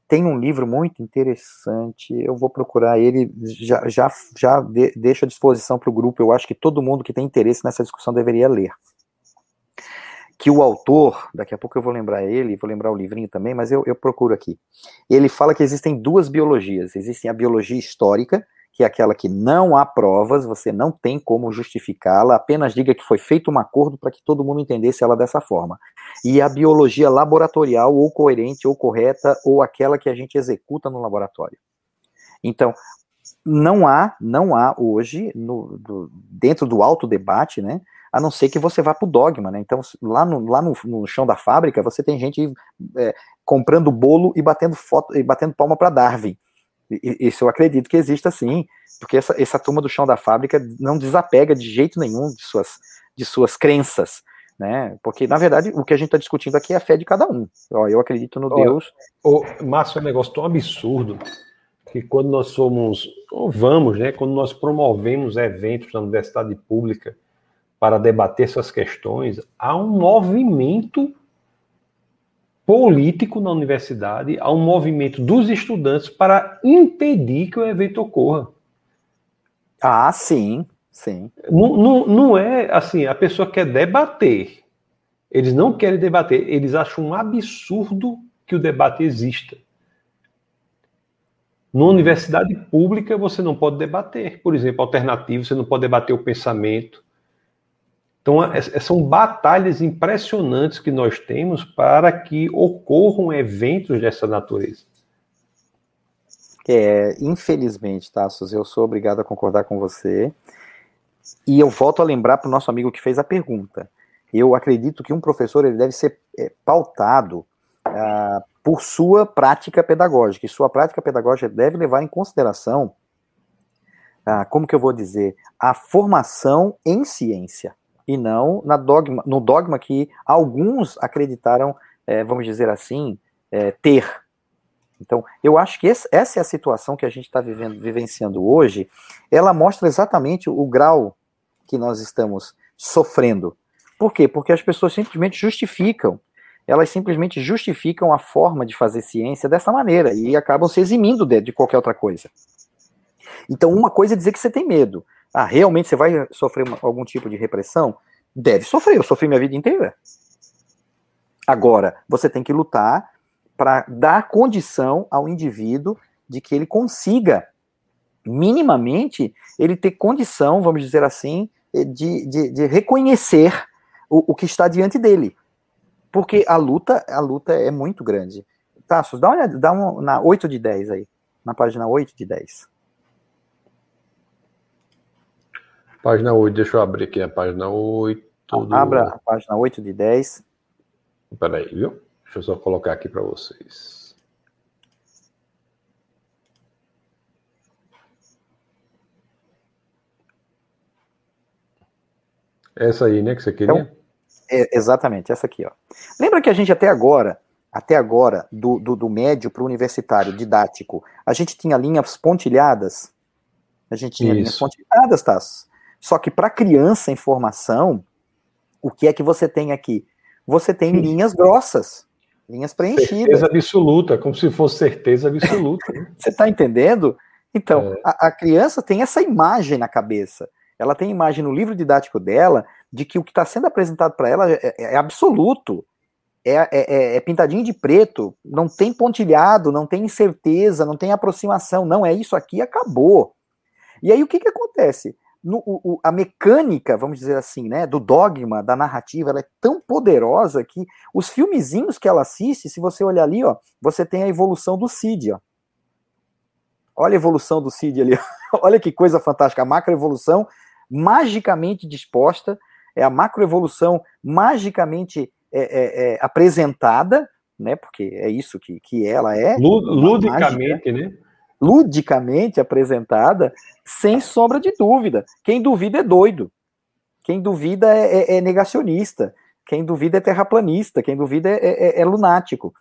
Tem um livro muito interessante, eu vou procurar ele, já, já, já de, deixo à disposição para o grupo. Eu acho que todo mundo que tem interesse nessa discussão deveria ler que o autor, daqui a pouco eu vou lembrar ele, vou lembrar o livrinho também, mas eu, eu procuro aqui. Ele fala que existem duas biologias. Existem a biologia histórica, que é aquela que não há provas, você não tem como justificá-la, apenas diga que foi feito um acordo para que todo mundo entendesse ela dessa forma. E a biologia laboratorial, ou coerente, ou correta, ou aquela que a gente executa no laboratório. Então, não há, não há hoje, no, do, dentro do alto debate, né, a não ser que você vá para o dogma, né? Então, lá, no, lá no, no, chão da fábrica, você tem gente é, comprando bolo e batendo foto e batendo palma para Darwin. E, isso eu acredito que exista sim, porque essa, essa turma do chão da fábrica não desapega de jeito nenhum de suas, de suas crenças. Né? Porque, na verdade, o que a gente está discutindo aqui é a fé de cada um. Ó, eu acredito no Deus. O Márcio, é um negócio tão absurdo que quando nós somos, ou vamos, né, quando nós promovemos eventos na universidade pública, para debater essas questões, há um movimento político na universidade, há um movimento dos estudantes para impedir que o evento ocorra. Ah, sim, sim. Não, não, não é assim, a pessoa quer debater. Eles não querem debater, eles acham um absurdo que o debate exista. Numa universidade pública, você não pode debater, por exemplo, alternativo, você não pode debater o pensamento, então, é, é, são batalhas impressionantes que nós temos para que ocorram eventos dessa natureza. É, infelizmente, Tassos, eu sou obrigado a concordar com você. E eu volto a lembrar para o nosso amigo que fez a pergunta. Eu acredito que um professor ele deve ser é, pautado ah, por sua prática pedagógica. E sua prática pedagógica deve levar em consideração ah, como que eu vou dizer, a formação em ciência e não na dogma, no dogma que alguns acreditaram, é, vamos dizer assim, é, ter. Então, eu acho que esse, essa é a situação que a gente está vivenciando hoje. Ela mostra exatamente o grau que nós estamos sofrendo. Por quê? Porque as pessoas simplesmente justificam. Elas simplesmente justificam a forma de fazer ciência dessa maneira e acabam se eximindo de, de qualquer outra coisa. Então, uma coisa é dizer que você tem medo. Ah, realmente você vai sofrer uma, algum tipo de repressão? Deve sofrer, eu sofri minha vida inteira. Agora, você tem que lutar para dar condição ao indivíduo de que ele consiga, minimamente, ele ter condição, vamos dizer assim, de, de, de reconhecer o, o, que está diante dele. Porque a luta, a luta é muito grande. Tassos, dá uma olhada, dá um, na 8 de 10 aí, na página 8 de 10. Página 8, deixa eu abrir aqui a página 8. Do... Abra a página 8 de 10. Peraí, viu? Deixa eu só colocar aqui para vocês. Essa aí, né, que você queria? Então, é, exatamente, essa aqui, ó. Lembra que a gente até agora, até agora, do, do, do médio para o universitário, didático, a gente tinha linhas pontilhadas? A gente tinha Isso. linhas pontilhadas, tá? Só que para criança em formação, o que é que você tem aqui? Você tem Sim. linhas grossas, linhas preenchidas. Certeza absoluta, como se fosse certeza absoluta. Né? você está entendendo? Então, é. a, a, criança tem essa imagem na cabeça. Ela tem imagem no livro didático dela de que o que está sendo apresentado para ela é, é, é absoluto. É, é, é, é, pintadinho de preto, não tem pontilhado, não tem incerteza, não tem aproximação, não, é isso aqui, acabou. E aí o que, que acontece? No, o, a mecânica, vamos dizer assim, né, do dogma, da narrativa, ela é tão poderosa que os filmezinhos que ela assiste, se você olhar ali, ó, você tem a evolução do Cid, ó. Olha a evolução do Cid ali. [LAUGHS] Olha que coisa fantástica. A macroevolução magicamente disposta, é a macroevolução magicamente é, é, é, apresentada, né? Porque é isso que, que ela é. Ludicamente, né? Ludicamente apresentada, sem sombra de dúvida. Quem duvida é doido. Quem duvida é, é, é negacionista. Quem duvida é terraplanista. Quem duvida é, é, é, lunático.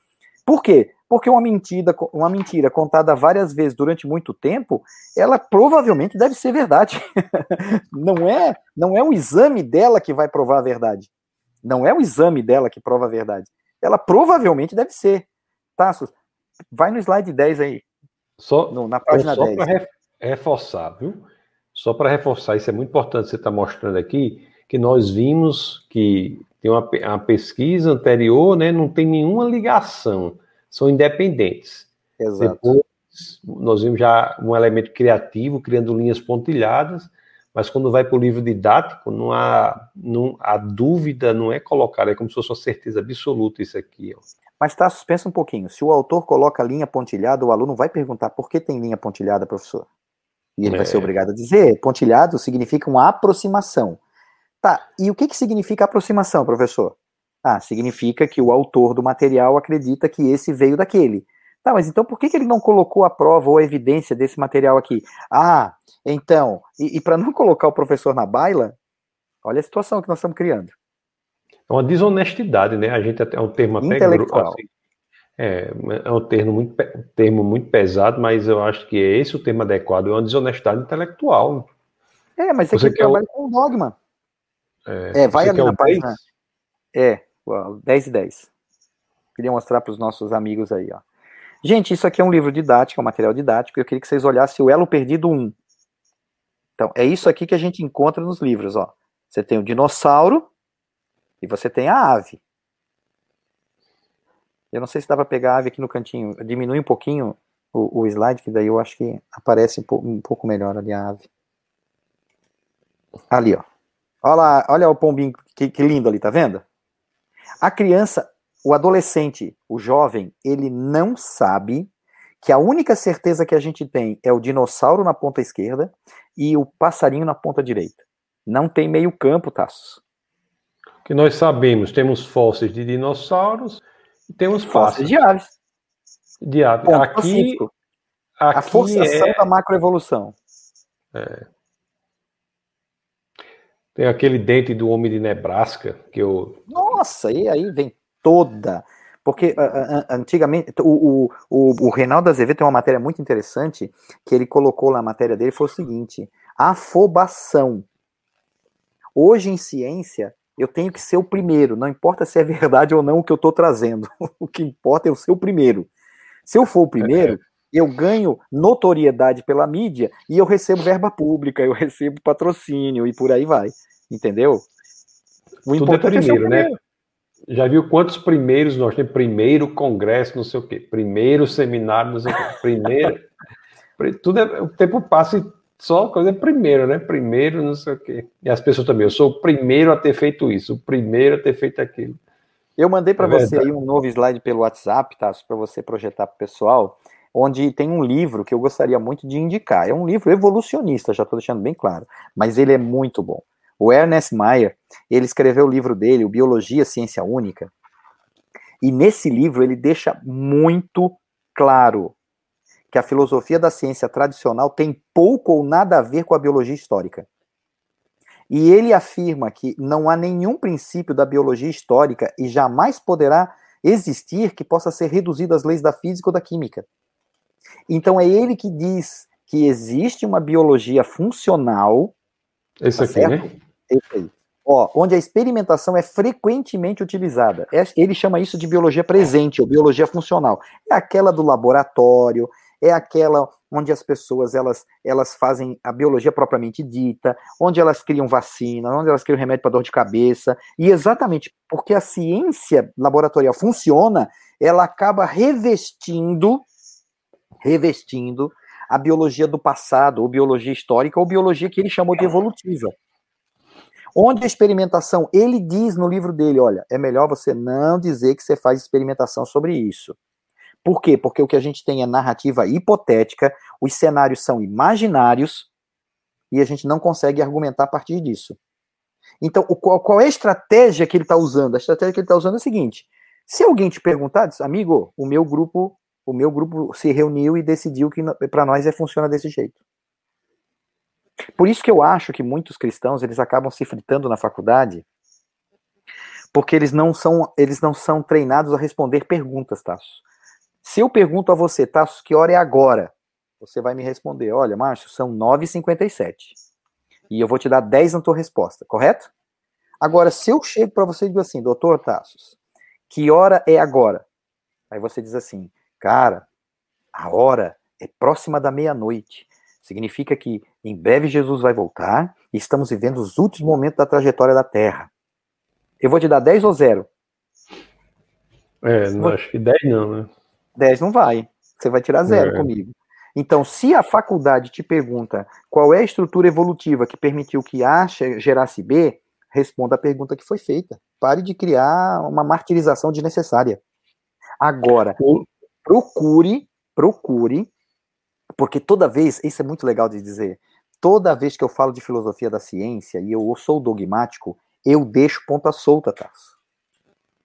Por quê? Porque uma mentira, uma mentira contada várias vezes durante muito tempo, ela provavelmente deve ser verdade. [LAUGHS] não é, não é o exame dela que vai provar a verdade. Não é o exame dela que prova a verdade. Ela provavelmente deve ser. Tassos, vai no slide 10 aí. Só, no, na página só 10. para reforçar, viu? Só para reforçar, isso é muito importante você estar tá mostrando aqui, que nós vimos que tem uma, uma, pesquisa anterior, né, não tem nenhuma ligação, são independentes. Exato. Depois, nós vimos já um elemento criativo, criando linhas pontilhadas, mas quando vai para o livro didático, não há, não, a dúvida não é colocada, é como se fosse uma certeza absoluta isso aqui. Ó. Mas tá, pensa um pouquinho. Se o autor coloca linha pontilhada, o aluno vai perguntar por que tem linha pontilhada, professor? E ele é. vai ser é. obrigado a dizer: pontilhado significa uma aproximação. Tá, e o que, que significa aproximação, professor? Ah, significa que o autor do material acredita que esse veio daquele. Tá, mas então por que, que ele não colocou a prova ou a evidência desse material aqui? Ah, então, e, e para não [LAUGHS] colocar o professor na baila, olha a situação que nós estamos criando. É uma desonestidade, né? A gente até é um termo até intelectual. Assim, é, é um termo muito, termo muito pesado, mas eu acho que é esse o termo adequado, é uma desonestidade intelectual. É, mas você, você quer trabalha com dogma. É, é vai ali na página. 10? É, 10 e 10. Queria mostrar para os nossos amigos aí, ó. Gente, isso aqui é um livro didático, é um material didático, eu queria que vocês olhassem o Elo Perdido 1. Então, é isso aqui que a gente encontra nos livros, ó. Você tem o dinossauro, e você tem a ave. Eu não sei se dá para pegar a ave aqui no cantinho. Diminui um pouquinho o, o, slide, que daí eu acho que aparece um, um pouco melhor ali a ave. Ali, ó. Olha olha o pombinho, que, que lindo ali, tá vendo? A criança, o adolescente, o jovem, ele não sabe que a única certeza que a gente tem é o dinossauro na ponta esquerda e o passarinho na ponta direita. Não tem meio campo, Tassos que nós sabemos, temos fósseis de dinossauros e temos fósseis de aves. De aves. aqui, aqui a força é... da macroevolução. É. Tem aquele dente do homem de Nebraska que eu. Nossa, e aí vem toda. Porque antigamente, o, o, o, o Reinaldo Azevedo tem uma matéria muito interessante que ele colocou na matéria dele: foi o seguinte, afobação. Hoje em ciência, eu tenho que ser o primeiro, não importa se é verdade ou não o que eu estou trazendo. [LAUGHS] o que importa é eu ser o primeiro. Se eu for o primeiro, é. eu ganho notoriedade pela mídia e eu recebo verba pública, eu recebo patrocínio e por aí vai. Entendeu? O Tudo é primeiro, é primeiro, né? Já viu quantos primeiros nós temos? Primeiro congresso, não sei o quê. Primeiro seminário, não sei o quê. Primeiro. [LAUGHS] tudo é, o tempo passa e só coisa é primeiro, né? Primeiro, não sei o quê. E as pessoas também, eu sou o primeiro a ter feito isso, o primeiro a ter feito aquilo. Eu mandei para é você aí um novo slide pelo WhatsApp, tá? Para você projetar para o pessoal, onde tem um livro que eu gostaria muito de indicar. É um livro evolucionista, já estou deixando bem claro, mas ele é muito bom. O Ernest Mayr, ele escreveu o livro dele, o Biologia Ciência Única, e nesse livro ele deixa muito claro que a filosofia da ciência tradicional tem pouco ou nada a ver com a biologia histórica. E ele afirma que não há nenhum princípio da biologia histórica e jamais poderá existir que possa ser reduzido às leis da física ou da química. Então é ele que diz que existe uma biologia funcional. Esse tá aqui, certo? né? Esse aí. Ó, onde a experimentação é frequentemente utilizada. É, ele chama isso de biologia presente, ou biologia funcional. É aquela do laboratório, é aquela onde as pessoas elas, elas fazem a biologia propriamente dita, onde elas criam vacina, onde elas criam remédio para dor de cabeça, e exatamente porque a ciência laboratorial funciona, ela acaba revestindo revestindo a biologia do passado, ou biologia histórica, ou biologia que ele chamou de evolutiva. Onde a experimentação, ele diz no livro dele, olha, é melhor você não dizer que você faz experimentação sobre isso. Por quê? Porque o que a gente tem é narrativa hipotética, os cenários são imaginários e a gente não consegue argumentar a partir disso. Então, o, qual, qual, é a estratégia que ele está usando? A estratégia que ele está usando é a seguinte: se alguém te perguntar, diz, amigo, o meu grupo, o meu grupo se reuniu e decidiu que para nós é funciona desse jeito. Por isso que eu acho que muitos cristãos eles acabam se fritando na faculdade, porque eles não são eles não são treinados a responder perguntas, Tasso. Se eu pergunto a você, Tasso, que hora é agora? Você vai me responder, olha, Márcio, são 9h57. E eu vou te dar 10 na tua resposta, correto? Agora, se eu chego para você e digo assim, doutor Tassos, que hora é agora? Aí você diz assim, cara, a hora é próxima da meia-noite. Significa que em breve Jesus vai voltar e estamos vivendo os últimos momentos da trajetória da Terra. Eu vou te dar 10 ou 0? É, não acho que 10 não, né? 10 não vai. Você vai tirar zero é. comigo. Então, se a faculdade te pergunta qual é a estrutura evolutiva que permitiu que A gerasse B, responda a pergunta que foi feita. Pare de criar uma martirização desnecessária. Agora, procure, procure, porque toda vez, isso é muito legal de dizer, toda vez que eu falo de filosofia da ciência e eu sou dogmático, eu deixo ponta solta, Tasso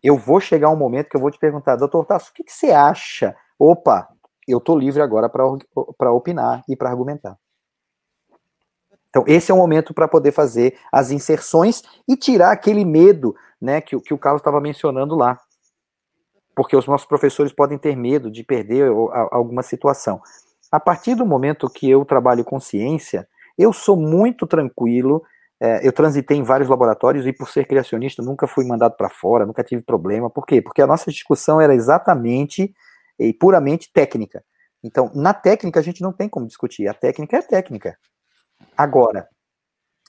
eu vou chegar um momento que eu vou te perguntar, doutor Tasso, o que, que você acha? Opa, eu estou livre agora para opinar e para argumentar. Então, esse é o momento para poder fazer as inserções e tirar aquele medo né, que, que o Carlos estava mencionando lá. Porque os nossos professores podem ter medo de perder alguma situação. A partir do momento que eu trabalho com ciência, eu sou muito tranquilo é, eu transitei em vários laboratórios e, por ser criacionista, nunca fui mandado para fora, nunca tive problema. Por quê? Porque a nossa discussão era exatamente e puramente técnica. Então, na técnica, a gente não tem como discutir. A técnica é técnica. Agora,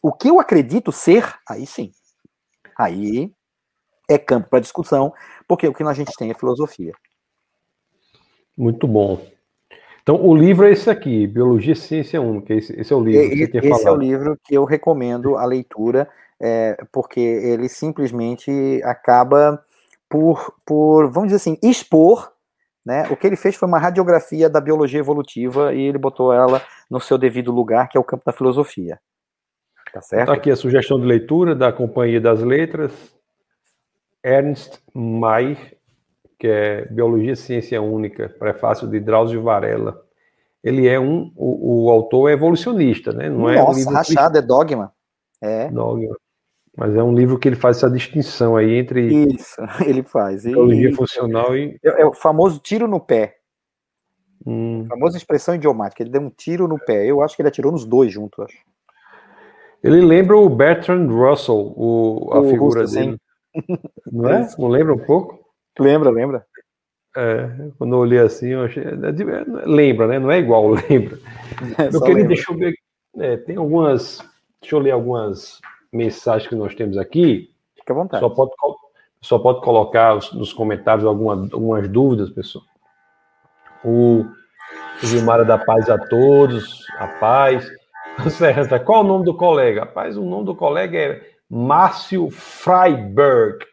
o que eu acredito ser, aí sim. Aí é campo para discussão, porque o que a gente tem é filosofia. Muito bom. Então, o livro é esse aqui, Biologia Ciência Única. Esse, esse é o livro que você tinha Esse falado. é o livro que eu recomendo a leitura, é, porque ele simplesmente acaba por, por, vamos dizer assim, expor. Né? O que ele fez foi uma radiografia da biologia evolutiva e ele botou ela no seu devido lugar, que é o campo da filosofia. Tá certo? Está aqui a sugestão de leitura da Companhia das Letras, Ernst Mayr, que é Biologia Ciência Única, prefácio de Drauzio Varela. ele é um, o, o autor é evolucionista, né? Não Nossa, é um livro rachado, é dogma. É. Dogma. Mas é um livro que ele faz essa distinção aí entre. Isso, [LAUGHS] ele faz. Teologia e... funcional e. É, é, o famoso tiro no pé. Hum. A famosa expressão idiomática. Ele deu um tiro no pé. Eu acho que ele atirou nos dois juntos, acho. Ele lembra o Bertrand Russell, o, a o figura Russo, dele. Sim. [LAUGHS] Não é? Não lembra um pouco? Lembra, lembra. É, quando eu olhei assim, eu achei. É, é, lembra, né? Não é igual, [LAUGHS] lembra. É, eu queria, deixa eu ver. É, tem algumas. Deixa eu ler algumas mensagens que nós temos aqui. Fica à vontade. Só pode, só pode colocar nos comentários alguma, algumas dúvidas, pessoal. O Gilmar da paz a todos, a paz. [LAUGHS] Qual o nome do colega? Rapaz, o nome do colega é Márcio Freiberg.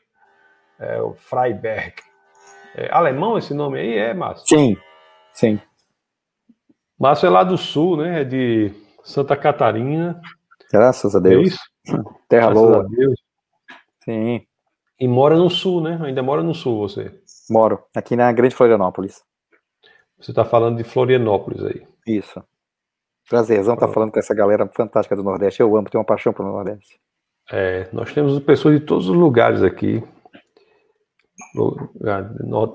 É, o Freiberg. É alemão esse nome aí, é, Márcio? Sim, sim. Márcio é lá do sul, né? É de Santa Catarina. Graças a Deus. É isso? Terra Graças boa. A Deus. Sim. E mora no sul, né? Ainda mora no sul você. Moro, aqui na Grande Florianópolis. Você está falando de Florianópolis aí. Isso. Prazerzão estar tá falando com essa galera fantástica do Nordeste. Eu amo, tenho uma paixão pelo Nordeste. É, nós temos pessoas de todos os lugares aqui.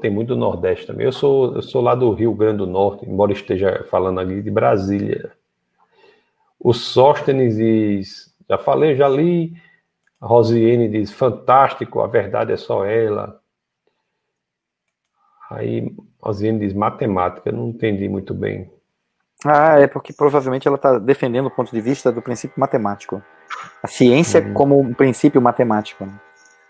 Tem muito Nordeste também. Eu sou, eu sou lá do Rio Grande do Norte, embora esteja falando ali de Brasília. O Sóstenes diz, já falei, já li. A Rosiane diz, fantástico, a verdade é só ela. Aí Rosiane diz, matemática, não entendi muito bem. Ah, é porque provavelmente ela está defendendo o ponto de vista do princípio matemático. A ciência uhum. como um princípio matemático.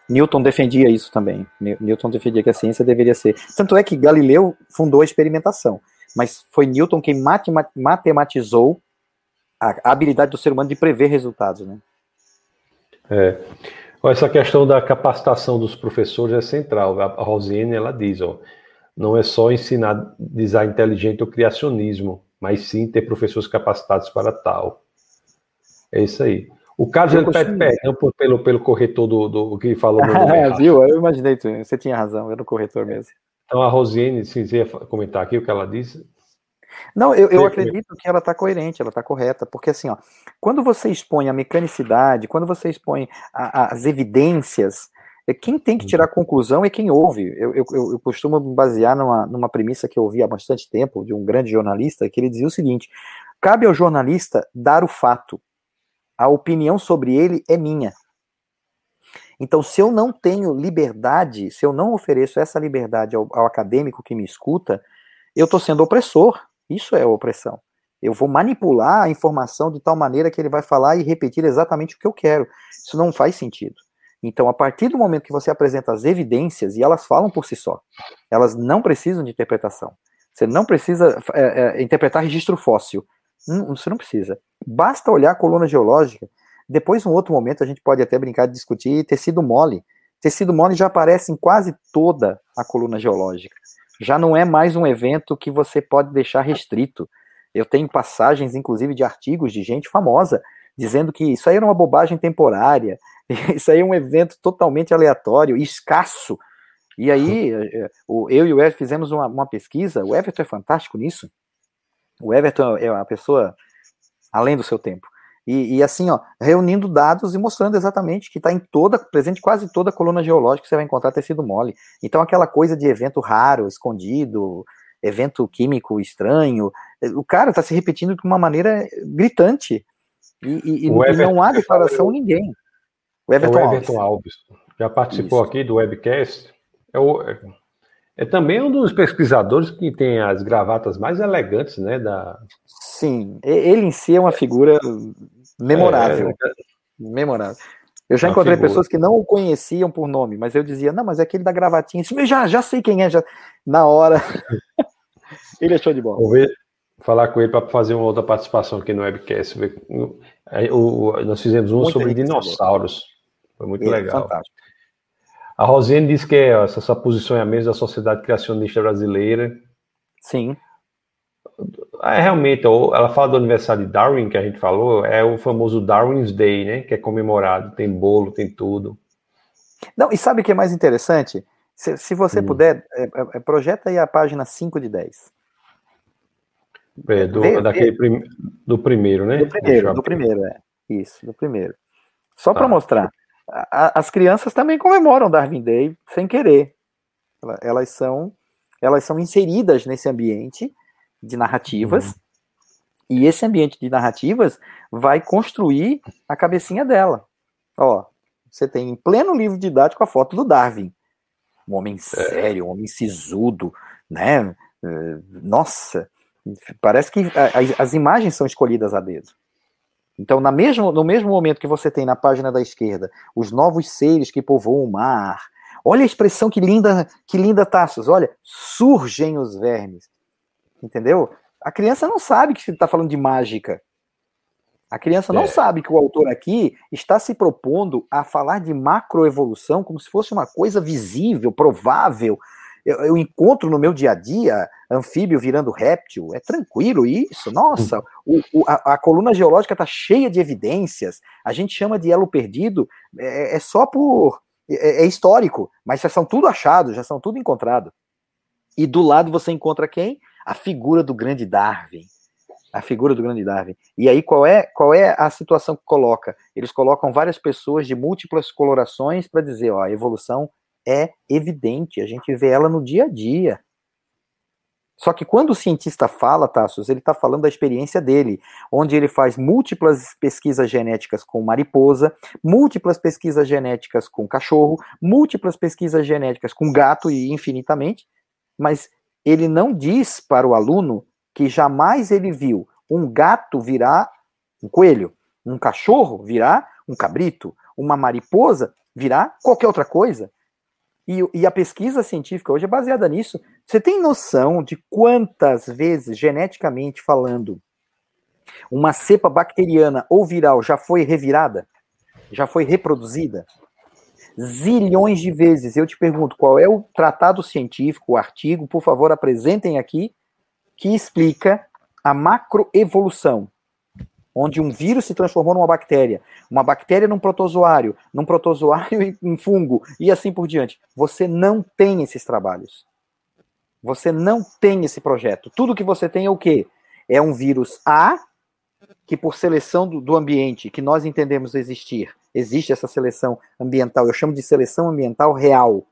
Newton defendia isso também. Newton defendia que a ciência deveria ser. Tanto é que Galileu fundou a experimentação, mas foi Newton quem matematizou a habilidade do ser humano de prever resultados, né? É. Essa questão da capacitação dos professores é central. A Rosiane ela diz, ó, não é só ensinar design inteligente ou criacionismo, mas sim ter professores capacitados para tal. É isso aí. O Carlos ele pede perdão pelo, pelo corretor do, do que falou. [LAUGHS] é, viu? Eu imaginei, você tinha razão, era o corretor mesmo. Então a Rosiane, se quiser comentar aqui o que ela disse. Não, eu, eu acredito que ela está coerente, ela está correta, porque assim, ó, quando você expõe a mecanicidade, quando você expõe a, as evidências, é quem tem que tirar a conclusão é quem ouve. Eu, eu, eu costumo me basear numa, numa premissa que eu ouvi há bastante tempo, de um grande jornalista, que ele dizia o seguinte: cabe ao jornalista dar o fato, a opinião sobre ele é minha. Então, se eu não tenho liberdade, se eu não ofereço essa liberdade ao, ao acadêmico que me escuta, eu estou sendo opressor. Isso é opressão. Eu vou manipular a informação de tal maneira que ele vai falar e repetir exatamente o que eu quero. Isso não faz sentido. Então, a partir do momento que você apresenta as evidências, e elas falam por si só, elas não precisam de interpretação. Você não precisa é, é, interpretar registro fóssil. Não, você não precisa. Basta olhar a coluna geológica. Depois, um outro momento, a gente pode até brincar de discutir tecido mole. Tecido mole já aparece em quase toda a coluna geológica. Já não é mais um evento que você pode deixar restrito. Eu tenho passagens, inclusive, de artigos de gente famosa dizendo que isso aí era uma bobagem temporária, [LAUGHS] isso aí é um evento totalmente aleatório, escasso. E aí, eh, eu e o Everton fizemos uma, uma pesquisa, o Everton é fantástico nisso, o Everton é uma pessoa além do seu tempo. E, e, assim, ó, reunindo dados e mostrando exatamente que está em toda, presente quase toda a coluna geológica que você vai encontrar tecido mole. Então, aquela coisa de evento raro, escondido, evento químico estranho, eh, o cara está se repetindo de uma maneira gritante. E, e, e não há declaração [LAUGHS] ninguém. O Everton, é o Everton Alves. Alves. Já participou Isso. aqui do webcast. É o, é também um dos pesquisadores que tem as gravatas mais elegantes, né? Da... Sim, ele em si é uma figura memorável. É, é... Memorável. Eu já encontrei figura. pessoas que não o conheciam por nome, mas eu dizia, não, mas é aquele da gravatinha. Isso, já, já sei quem é, já. Na hora. [LAUGHS] ele é show de bola. Vou ver, falar com ele para fazer uma outra participação aqui no webcast. nós fizemos um Muito sobre dinossauros. Foi muito é legal. Fantástico. A Rosiane diz que é essa sua posicionamento da sociedade criacionista brasileira. Sim. É, realmente, ela fala do aniversário de Darwin, que a gente falou, é o famoso Darwin's Day, né? Que é comemorado, tem bolo, tem tudo. Não, e sabe o que é mais interessante? Se, se você hum. puder, é, é, é projeta aí a página 5 de 10. É, do, vê, daquele vê. Prim, do primeiro, né? Do primeiro, do primeiro, é. Isso, do primeiro. Só tá. para mostrar. A, as crianças também comemoram Darwin Day sem querer. Elas são, elas são inseridas nesse ambiente de narrativas. Uhum. E esse ambiente de narrativas vai construir a cabecinha dela. Ó, você tem em pleno livro didático a foto do Darwin. Um homem é. sério, um homem sisudo, né? Eh, nossa, parece que as imagens são escolhidas a dedo. Então, na mesmo, no mesmo momento que você tem na página da esquerda os novos seres que povoam o mar, olha a expressão que linda, que linda Tassos, olha, surgem os vermes. Entendeu? A criança não sabe que está falando de mágica. A criança não é. sabe que o autor aqui está se propondo a falar de macroevolução como se fosse uma coisa visível, provável, eu, eu, encontro no meu dia a dia anfíbio virando réptil, é tranquilo isso, nossa, o, o, a, a, coluna geológica está cheia de evidências, a gente chama de elo perdido, é, é só por. É, é, histórico, mas já são tudo achados, já são tudo encontrado. E do lado você encontra quem? A figura do grande Darwin. A figura do grande Darwin. E aí, qual é, qual é a situação que coloca? Eles colocam várias pessoas de múltiplas colorações para dizer, ó, a evolução é evidente, a gente vê ela no dia a dia. Só que quando o cientista fala, Tassos, ele está falando da experiência dele, onde ele faz múltiplas pesquisas genéticas com mariposa, múltiplas pesquisas genéticas com cachorro, múltiplas pesquisas genéticas com gato e infinitamente, mas ele não diz para o aluno que jamais ele viu um gato virar um coelho, um cachorro virar um cabrito, uma mariposa virar qualquer outra coisa. E, e, a pesquisa científica hoje é baseada nisso. Você tem noção de quantas vezes, geneticamente falando, uma cepa bacteriana ou viral já foi revirada? Já foi reproduzida? Zilhões de vezes. Eu te pergunto, qual é o tratado científico, o artigo, por favor, apresentem aqui, que explica a macroevolução onde um vírus se transformou numa bactéria, uma bactéria num protozoário, num protozoário [LAUGHS] em fungo, e assim por diante. Você não tem esses trabalhos. Você não tem esse projeto. Tudo que você tem é o quê? É um vírus A, que por seleção do ambiente, que nós entendemos existir, existe essa seleção ambiental, eu chamo de seleção ambiental real,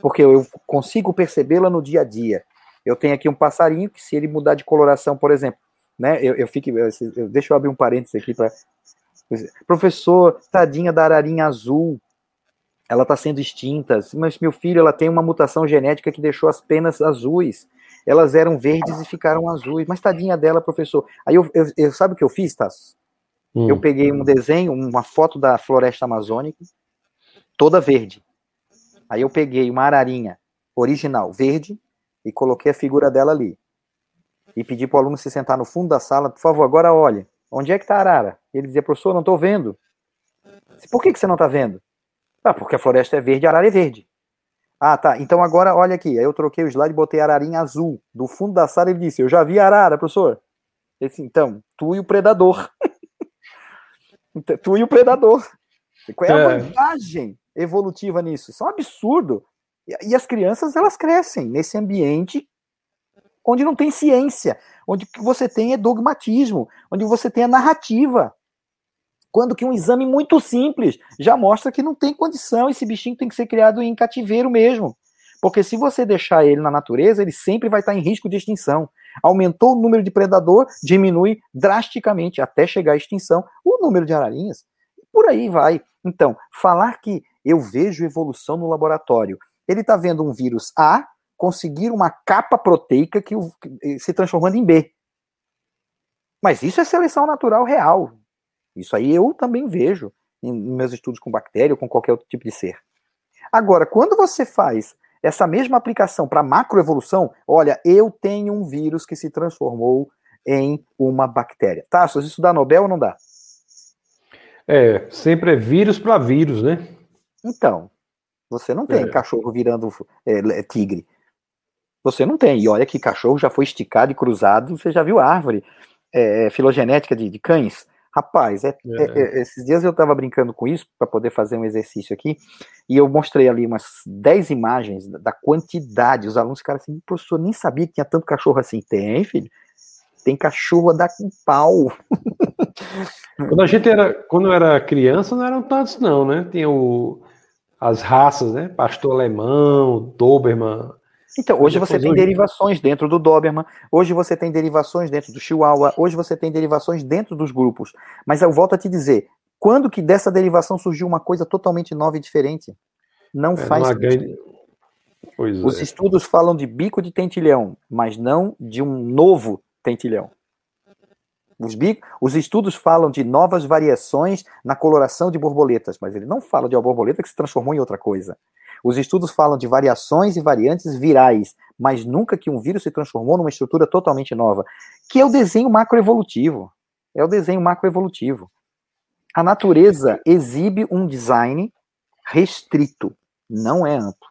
porque eu consigo percebê-la no dia a dia. Eu tenho aqui um passarinho que, se ele mudar de coloração, por exemplo, né? Eu, eu fico, eu, eu, deixa eu abrir um parênteses aqui para professor, tadinha da ararinha azul, ela está sendo extinta. Mas meu filho, ela tem uma mutação genética que deixou as penas azuis. Elas eram verdes e ficaram azuis. Mas tadinha dela, professor. Aí eu, eu, eu sabe o que eu fiz, Tasso? Hum. Eu peguei um desenho, uma foto da floresta amazônica, toda verde. Aí eu peguei uma ararinha original, verde, e coloquei a figura dela ali e pedir para o aluno se sentar no fundo da sala, por favor, agora olhe, onde é que está a arara? Ele dizia, professor, não estou vendo. Por que, que você não está vendo? Ah, porque a floresta é verde, a arara é verde. Ah, tá. Então agora olha aqui. Aí eu troquei o slide e botei a ararinha azul. Do fundo da sala ele disse: Eu já vi a arara, professor. Ele disse: Então, tu e o predador. [LAUGHS] Então, tu e o predador. Qual é a é. vantagem evolutiva nisso? Isso é um absurdo. E as crianças, elas crescem nesse ambiente onde não tem ciência, onde o que você tem é dogmatismo, onde você tem a narrativa. Quando que um exame muito simples já mostra que não tem condição, esse bichinho tem que ser criado em cativeiro mesmo. Porque se você deixar ele na natureza, ele sempre vai estar em risco de extinção. Aumentou o número de predador, diminui drasticamente até chegar à extinção o número de ararinhas. Por aí vai. Então, falar que eu vejo evolução no laboratório, ele está vendo um vírus A conseguir uma capa proteica que, que se transformando em B. Mas isso é seleção natural real. Isso aí eu também vejo em meus estudos com bactéria ou com qualquer outro tipo de ser. Agora, quando você faz essa mesma aplicação para macroevolução, olha, eu tenho um vírus que se transformou em uma bactéria. Tá, isso dá Nobel ou não dá? É, sempre é vírus para vírus, né? Então, você não tem é. cachorro virando é, tigre. Você não tem. E olha que cachorro já foi esticado e cruzado, você já viu árvore é, filogenética de, de, cães. Rapaz, é, é. é, é esses dias eu estava brincando com isso para poder fazer um exercício aqui, e eu mostrei ali umas 10 imagens da, da quantidade. Os alunos ficaram assim, professor, nem sabia que tinha tanto cachorro assim. Tem, filho. tem cachorro a dar com pau. [LAUGHS] Quando a gente era, quando era criança, não eram tantos, não, né? Tinha o, as raças, né? Pastor alemão, Doberman. Então, hoje você tem derivações dentro do Doberman, hoje você tem derivações dentro do Chihuahua, hoje você tem derivações dentro dos grupos. Mas eu volto a te dizer, quando que dessa derivação surgiu uma coisa totalmente nova e diferente? Não é, faz sentido. Os é. estudos falam de bico de tentilhão, mas não de um novo tentilhão. Os, bico, os estudos falam de novas variações na coloração de borboletas, mas ele não fala de uma borboleta que se transformou em outra coisa. Os estudos falam de variações e variantes virais, mas nunca que um vírus se transformou numa estrutura totalmente nova, que é o desenho macroevolutivo. É o desenho macroevolutivo. A natureza exibe um design restrito, não é amplo.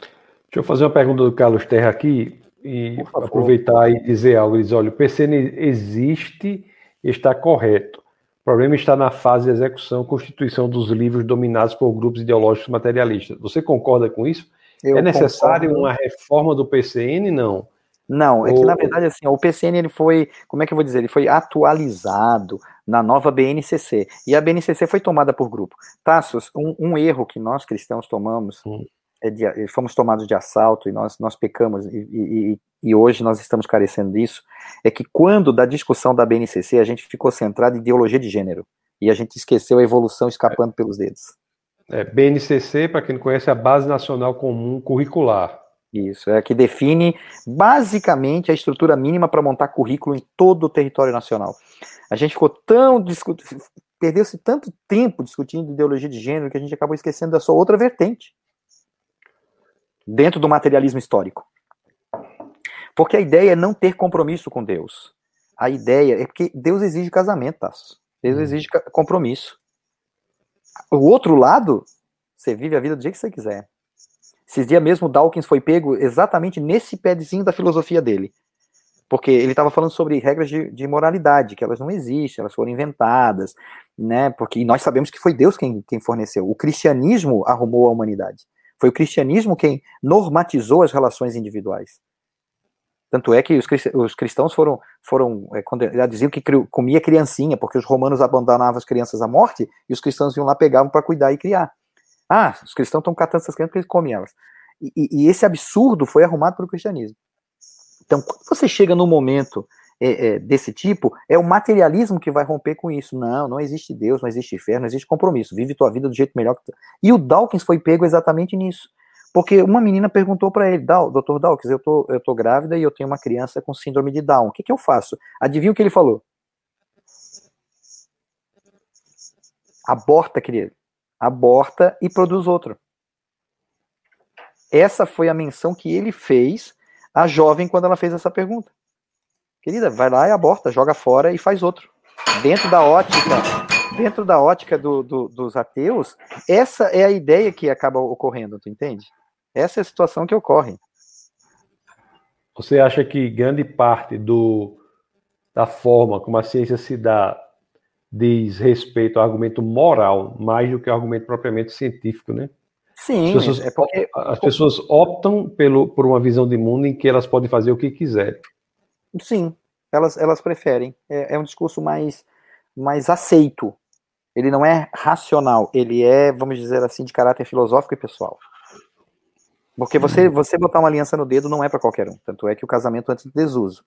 Deixa eu fazer uma pergunta do Carlos Terra aqui e aproveitar e dizer algo. Ele diz: olha, o PCN existe e está correto. O problema está na fase de execução constituição dos livros dominados por grupos ideológicos materialistas. Você concorda com isso? Eu é necessário concordo. uma reforma do PCN? Não. Não, é que na verdade assim, o PCN ele foi, como é que eu vou dizer, ele foi atualizado na nova BNCC e a BNCC foi tomada por grupo. Tassos, um, um erro que nós cristãos tomamos hum é de, fomos tomados de assalto e nós, nós pecamos, e, e, e, hoje nós estamos carecendo disso, é que quando da discussão da BNCC a gente ficou centrado em ideologia de gênero, e a gente esqueceu a evolução escapando pelos dedos. É, BNCC, para quem não conhece, é a Base Nacional Comum Curricular. Isso, é que define basicamente a estrutura mínima para montar currículo em todo o território nacional. A gente ficou tão discutindo, perdeu-se tanto tempo discutindo ideologia de gênero que a gente acabou esquecendo da sua outra vertente, dentro do materialismo histórico. Porque a ideia é não ter compromisso com Deus. A ideia é porque Deus exige casamento, Tasso. Deus uhum. exige compromisso. O outro lado, você vive a vida do jeito que você quiser. Esses dias mesmo, Dawkins foi pego exatamente nesse pedezinho da filosofia dele. Porque ele estava falando sobre regras de, de, moralidade, que elas não existem, elas foram inventadas, né? Porque nós sabemos que foi Deus quem, quem forneceu. O cristianismo arrumou a humanidade. Foi o cristianismo quem normatizou as relações individuais. Tanto é que os cristãos foram, foram é, já diziam que comia criancinha, porque os romanos abandonavam as crianças à morte e os cristãos iam lá, pegavam para cuidar e criar. Ah, os cristãos estão catando essas crianças porque eles comem elas. E, e, esse absurdo foi arrumado pelo cristianismo. Então, quando você chega no momento é, é, desse tipo, é o materialismo que vai romper com isso. Não, não existe Deus, não existe fé, não existe compromisso. Vive tua vida do jeito melhor que tu. E o Dawkins foi pego exatamente nisso. Porque uma menina perguntou para ele, doutor Dawkins, eu tô, eu tô grávida e eu tenho uma criança com síndrome de Down. O que, que eu faço? Adivinha o que ele falou? Aborta, querido. Aborta e produz outro. Essa foi a menção que ele fez à jovem quando ela fez essa pergunta. Querida, vai lá e aborta, joga fora e faz outro. Dentro da ótica, dentro da ótica do, do, dos ateus, essa é a ideia que acaba ocorrendo, tu entende? Essa é a situação que ocorre. Você acha que grande parte do, da forma como a ciência se dá diz respeito ao argumento moral mais do que ao argumento propriamente científico, né? Sim, as pessoas, é porque... as pessoas optam pelo, por uma visão de mundo em que elas podem fazer o que quiserem. Sim, elas, elas preferem. É, é um discurso mais, mais aceito. Ele não é racional, ele é, vamos dizer assim, de caráter filosófico e pessoal. Porque você, você botar uma aliança no dedo não é para qualquer um. Tanto é que o casamento antes do desuso.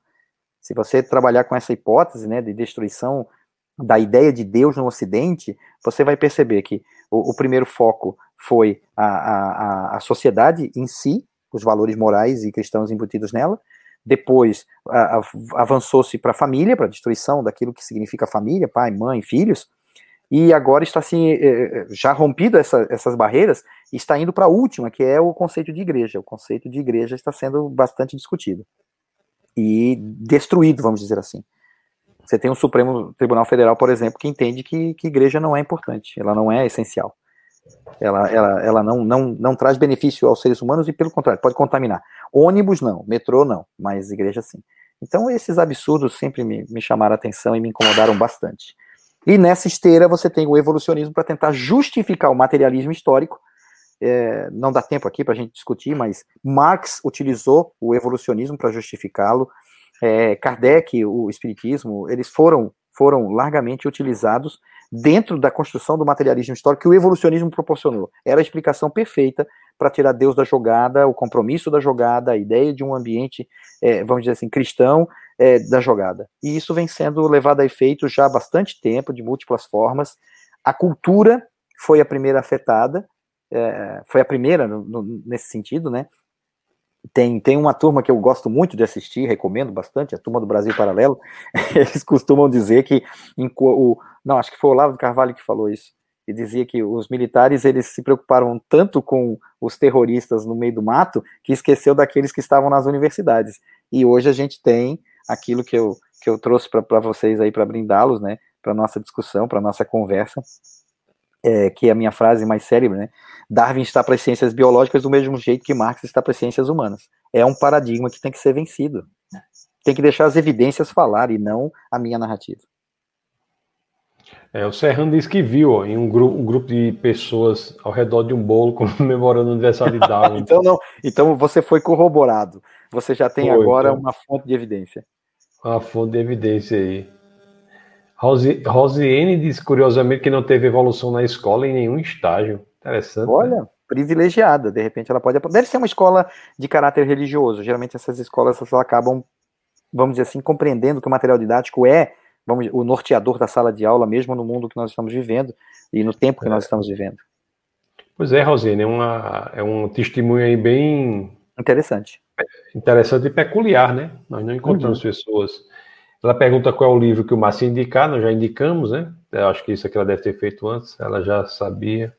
Se você trabalhar com essa hipótese né, de destruição da ideia de Deus no Ocidente, você vai perceber que o, o primeiro foco foi a, a, a sociedade em si, os valores morais e cristãos embutidos nela, depois avançou-se para a família, para a destruição daquilo que significa família, pai, mãe, filhos, e agora está assim, já rompido essa, essas barreiras, está indo para a última, que é o conceito de igreja. O conceito de igreja está sendo bastante discutido e destruído, vamos dizer assim. Você tem o Supremo Tribunal Federal, por exemplo, que entende que, que igreja não é importante, ela não é essencial. Ela, ela, ela não, não, não traz benefício aos seres humanos e, pelo contrário, pode contaminar. Ônibus não, metrô não, mas igreja sim. Então, esses absurdos sempre me, me chamaram a atenção e me incomodaram bastante. E nessa esteira você tem o evolucionismo para tentar justificar o materialismo histórico. É, não dá tempo aqui para a gente discutir, mas Marx utilizou o evolucionismo para justificá-lo. é, Kardec, o Espiritismo, eles foram, foram largamente utilizados dentro da construção do materialismo histórico que o evolucionismo proporcionou. Era a explicação perfeita para tirar Deus da jogada, o compromisso da jogada, a ideia de um ambiente, é, vamos dizer assim, cristão é, da jogada. E isso vem sendo levado a efeito já há bastante tempo, de múltiplas formas. A cultura foi a primeira afetada, é, foi a primeira no, no, nesse sentido, né? Tem, tem uma turma que eu gosto muito de assistir, recomendo bastante, a turma do Brasil Paralelo. [LAUGHS] Eles costumam dizer que em, o, não, acho que foi o Olavo Carvalho que falou isso. E dizia que os militares eles se preocuparam tanto com os terroristas no meio do mato que esqueceu daqueles que estavam nas universidades. E hoje a gente tem aquilo que eu, que eu trouxe para vocês aí para brindá-los, né, para nossa discussão, para nossa conversa, é, que é a minha frase mais célebre, né? Darwin está para as ciências biológicas do mesmo jeito que Marx está para as ciências humanas. É um paradigma que tem que ser vencido. Tem que deixar as evidências falar e não a minha narrativa. É, o Serrano disse que viu ó, em um, grupo, um grupo de pessoas ao redor de um bolo [LAUGHS] comemorando o aniversário de Darwin. [LAUGHS] então, não, então você foi corroborado. Você já tem foi, agora então, uma fonte de evidência. Uma fonte de evidência aí. Rose, Rosiane disse curiosamente que não teve evolução na escola em nenhum estágio. Interessante. Né? Olha, né? privilegiada. De repente ela pode. Deve ser uma escola de caráter religioso. Geralmente essas escolas elas acabam, vamos dizer assim, compreendendo que o material didático é vamos, o norteador da sala de aula, mesmo no mundo que nós estamos vivendo e no tempo que é. nós estamos vivendo. Pois é, Rosine, é, uma, é um testemunho aí bem. Interessante. Interessante e peculiar, né? Nós não encontramos uhum. pessoas. Ela pergunta qual é o livro que o Márcio indicar, nós já indicamos, né? Eu acho que isso aqui ela deve ter feito antes, ela já sabia.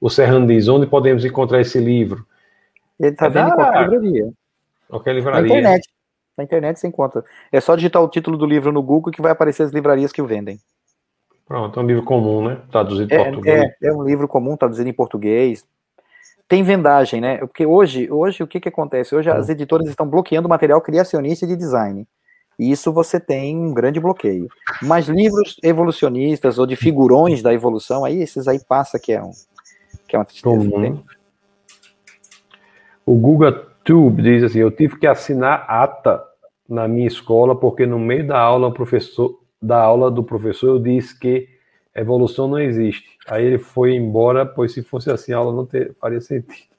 O Serrano diz: onde podemos encontrar esse livro? Ele está é vendo em qualquer livraria. Qualquer livraria. Na internet. Na internet você encontra. É só digitar o título do livro no Google que vai aparecer as livrarias que o vendem. Pronto, é um livro comum, né? Traduzido em é, português. É, é um livro comum, traduzido em português. Tem vendagem, né? Porque hoje, hoje o que, que acontece? Hoje as hum. editoras estão bloqueando material criacionista e de design. E isso você tem um grande bloqueio. Mas livros evolucionistas ou de figurões da evolução, aí esses aí passa que é um que é uma tristeza. Comum. O Google Tube diz assim: eu tive que assinar ata na minha escola porque no meio da aula professor da aula do professor eu disse que evolução não existe. Aí ele foi embora, pois se fosse assim a aula não ter, faria sentido.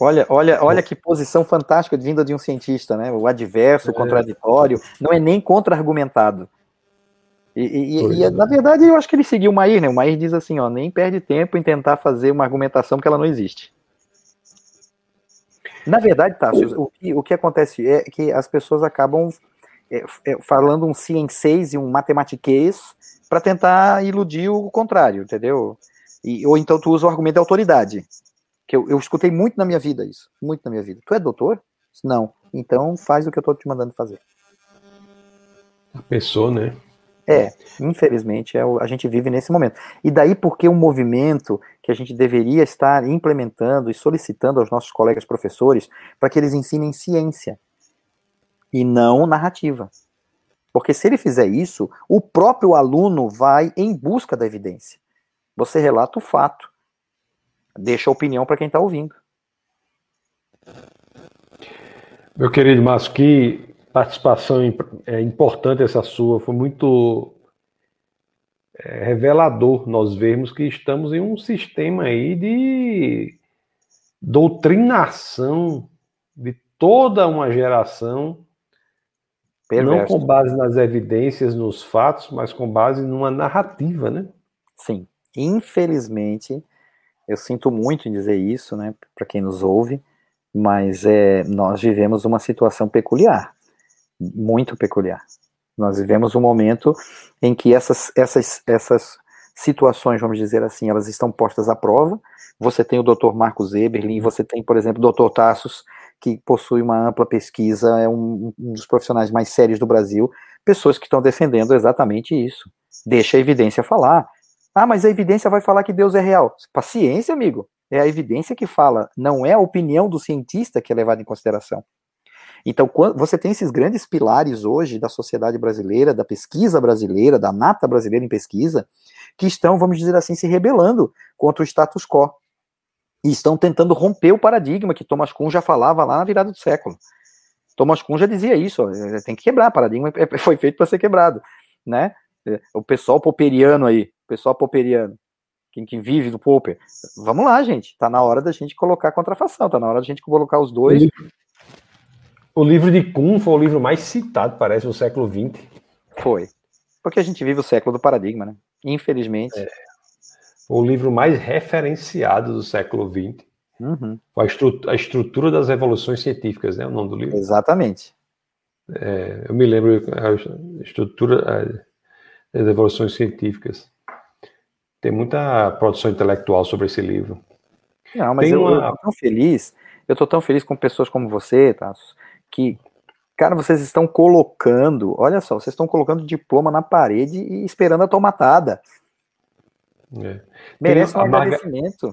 Olha, olha, olha que posição fantástica vinda de um cientista, né? O adverso, o é. contraditório, não é nem contra-argumentado. E, e, e, na verdade, eu acho que ele seguiu o Mair, né? O Mair diz assim, ó, nem perde tempo em tentar fazer uma argumentação que ela não existe. Na verdade, Tássio, o que, o que acontece é que as pessoas acabam é, é, falando um ciências e um matematiquês para tentar iludir o contrário, entendeu? E, ou então tu usa o argumento de autoridade. Que eu, eu escutei muito na minha vida isso. Muito na minha vida. Tu é doutor? Não. Então faz o que eu estou te mandando fazer. A pessoa, né? É, infelizmente, é o, a gente vive nesse momento. E daí porque um movimento que a gente deveria estar implementando e solicitando aos nossos colegas professores para que eles ensinem ciência e não narrativa. Porque se ele fizer isso, o próprio aluno vai em busca da evidência. Você relata o fato, deixa a opinião para quem está ouvindo. Meu querido Márcio, que participação é importante essa sua, foi muito é, revelador nós vermos que estamos em um sistema aí de doutrinação de toda uma geração, Perverso. não com base nas evidências, nos fatos, mas com base numa narrativa, né? Sim, infelizmente, eu sinto muito em dizer isso, né, para quem nos ouve, mas é, nós vivemos uma situação peculiar muito peculiar. Nós vivemos um momento em que essas, essas, essas situações, vamos dizer assim, elas estão postas à prova. Você tem o Dr. Marcos Eberlin, você tem, por exemplo, o Dr. Tassos, que possui uma ampla pesquisa, é um, um dos profissionais mais sérios do Brasil, pessoas que estão defendendo exatamente isso. Deixa a evidência falar. Ah, mas a evidência vai falar que Deus é real. Paciência, amigo. É a evidência que fala, não é a opinião do cientista que é levada em consideração. Então, você tem esses grandes pilares hoje da sociedade brasileira, da pesquisa brasileira, da nata brasileira em pesquisa, que estão, vamos dizer assim, se rebelando contra o status quo. E estão tentando romper o paradigma que Thomas Kuhn já falava lá na virada do século. Thomas Kuhn já dizia isso, tem que quebrar, paradigma foi feito para ser quebrado, né? O pessoal popperiano aí, o pessoal popperiano, quem, quem vive do Popper, vamos lá, gente, tá na hora da gente colocar a contrafação, tá na hora da gente colocar os dois. O livro de Kuhn foi o livro mais citado, parece, no século XX. Foi. Porque a gente vive o século do paradigma, né? Infelizmente. É. O livro mais referenciado do século XX. Uhum. A, estrutura, a, estrutura das revoluções científicas, né? O nome do livro. Exatamente. É, eu me lembro a estrutura das revoluções científicas. Tem muita produção intelectual sobre esse livro. Não, mas eu, uma... eu tô tão feliz, eu tô tão feliz com pessoas como você, Tassos, que, cara, vocês estão colocando, olha só, vocês estão colocando diploma na parede e esperando a tomatada. É. Merece um agradecimento.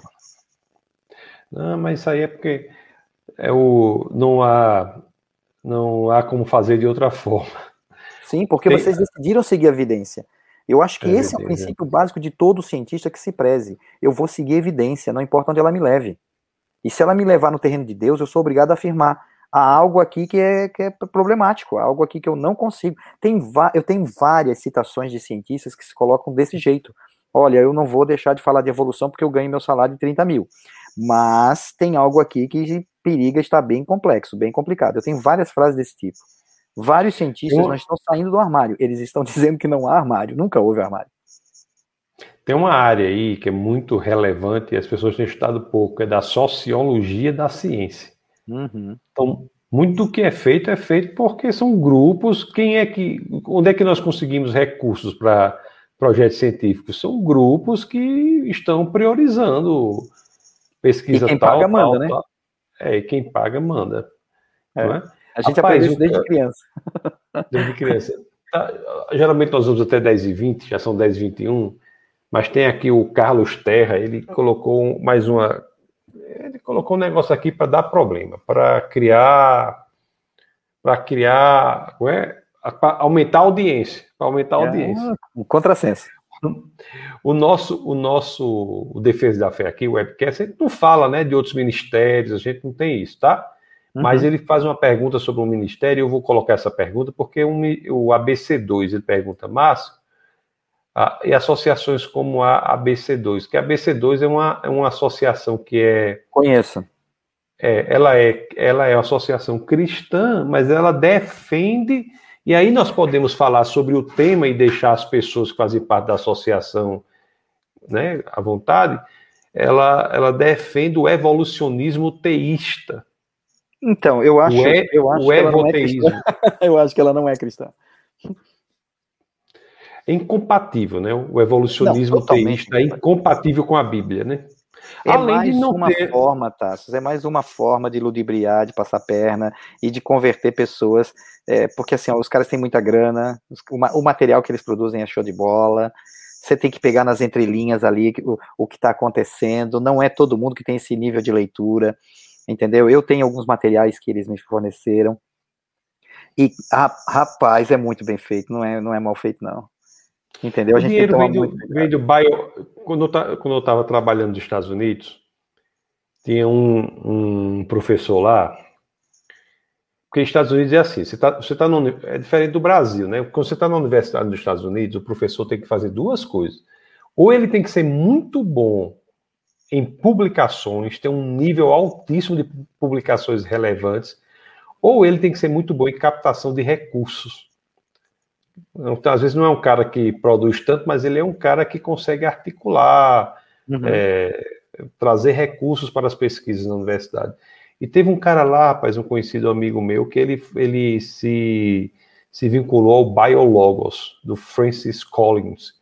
Não, mas isso aí é porque é o, não, há, não há como fazer de outra forma. Sim, porque Tem... vocês decidiram seguir a evidência. Eu acho que é esse é o princípio básico de todo cientista que se preze. Eu vou seguir a evidência, não importa onde ela me leve. E se ela me levar no terreno de Deus, eu sou obrigado a afirmar há algo aqui que é, que é problemático, há algo aqui que eu não consigo. Tem eu tenho várias citações de cientistas que se colocam desse jeito. Olha, eu não vou deixar de falar de evolução porque eu ganho meu salário de 30 mil. Mas tem algo aqui que periga estar bem complexo, bem complicado. Eu tenho várias frases desse tipo. Vários cientistas não estão saindo do armário, eles estão [LAUGHS] dizendo que não há armário, nunca houve armário. Tem uma área aí que é muito relevante e as pessoas têm estudado pouco, é da sociologia da ciência. Uhum. Então, muito do que é feito é feito porque são grupos. Quem é que. Onde é que nós conseguimos recursos para projetos científicos? São grupos que estão priorizando pesquisa e quem tal, paga tal, manda, tal, né? É, e quem paga manda. É. é? A gente Rapaz, aprende isso desde criança. [LAUGHS] Desde criança. Tá, geralmente nós vamos até 10 e 20, já são 10 e 21, mas tem aqui o Carlos Terra, ele colocou mais uma ele colocou um negócio aqui para dar problema, para criar, para criar, é? Para aumentar a audiência, para aumentar a é audiência. Um contrassenso. O nosso, o nosso, o Defesa da Fé aqui, o webcast, gente não fala, né, de outros ministérios, a gente não tem isso, tá? Uhum. Mas ele faz uma pergunta sobre um ministério, eu vou colocar essa pergunta porque o, o ABC2 ele pergunta, Márcio, e associações como a ABC2, que a ABC2 é uma, é uma associação que é. Conheço. É, ela, é, ela é uma associação cristã, mas ela defende. E aí nós podemos falar sobre o tema e deixar as pessoas que fazem parte da associação né, à vontade. Ela, ela defende o evolucionismo teísta. Então, eu acho, e, eu acho que ela não é cristã. [LAUGHS] eu acho que ela não é cristã é incompatível, né? O evolucionismo não, teísta é incompatível com a Bíblia, né? É Além mais de não uma ter... forma, Tassos, é mais uma forma de ludibriar, de passar perna e de converter pessoas, é, porque assim, ó, os caras têm muita grana, o, material que eles produzem é show de bola, você tem que pegar nas entrelinhas ali o, o que está acontecendo, não é todo mundo que tem esse nível de leitura, entendeu? Eu tenho alguns materiais que eles me forneceram, e rapaz, é muito bem feito, não é, não é mal feito, não. Entendeu? O dinheiro vem do, vem do bio. Quando eu estava trabalhando nos Estados Unidos, tinha um, um, professor lá. Porque nos Estados Unidos é assim: você está você tá no, é diferente do Brasil, né? Quando você está na universidade dos Estados Unidos, o professor tem que fazer duas coisas. Ou ele tem que ser muito bom em publicações, ter um nível altíssimo de publicações relevantes, ou ele tem que ser muito bom em captação de recursos. Então, às vezes não é um cara que produz tanto, mas ele é um cara que consegue articular, uhum. é, trazer recursos para as pesquisas na universidade. E teve um cara lá, rapaz, um conhecido amigo meu, que ele, ele se, se vinculou ao Biologos, do Francis Collins,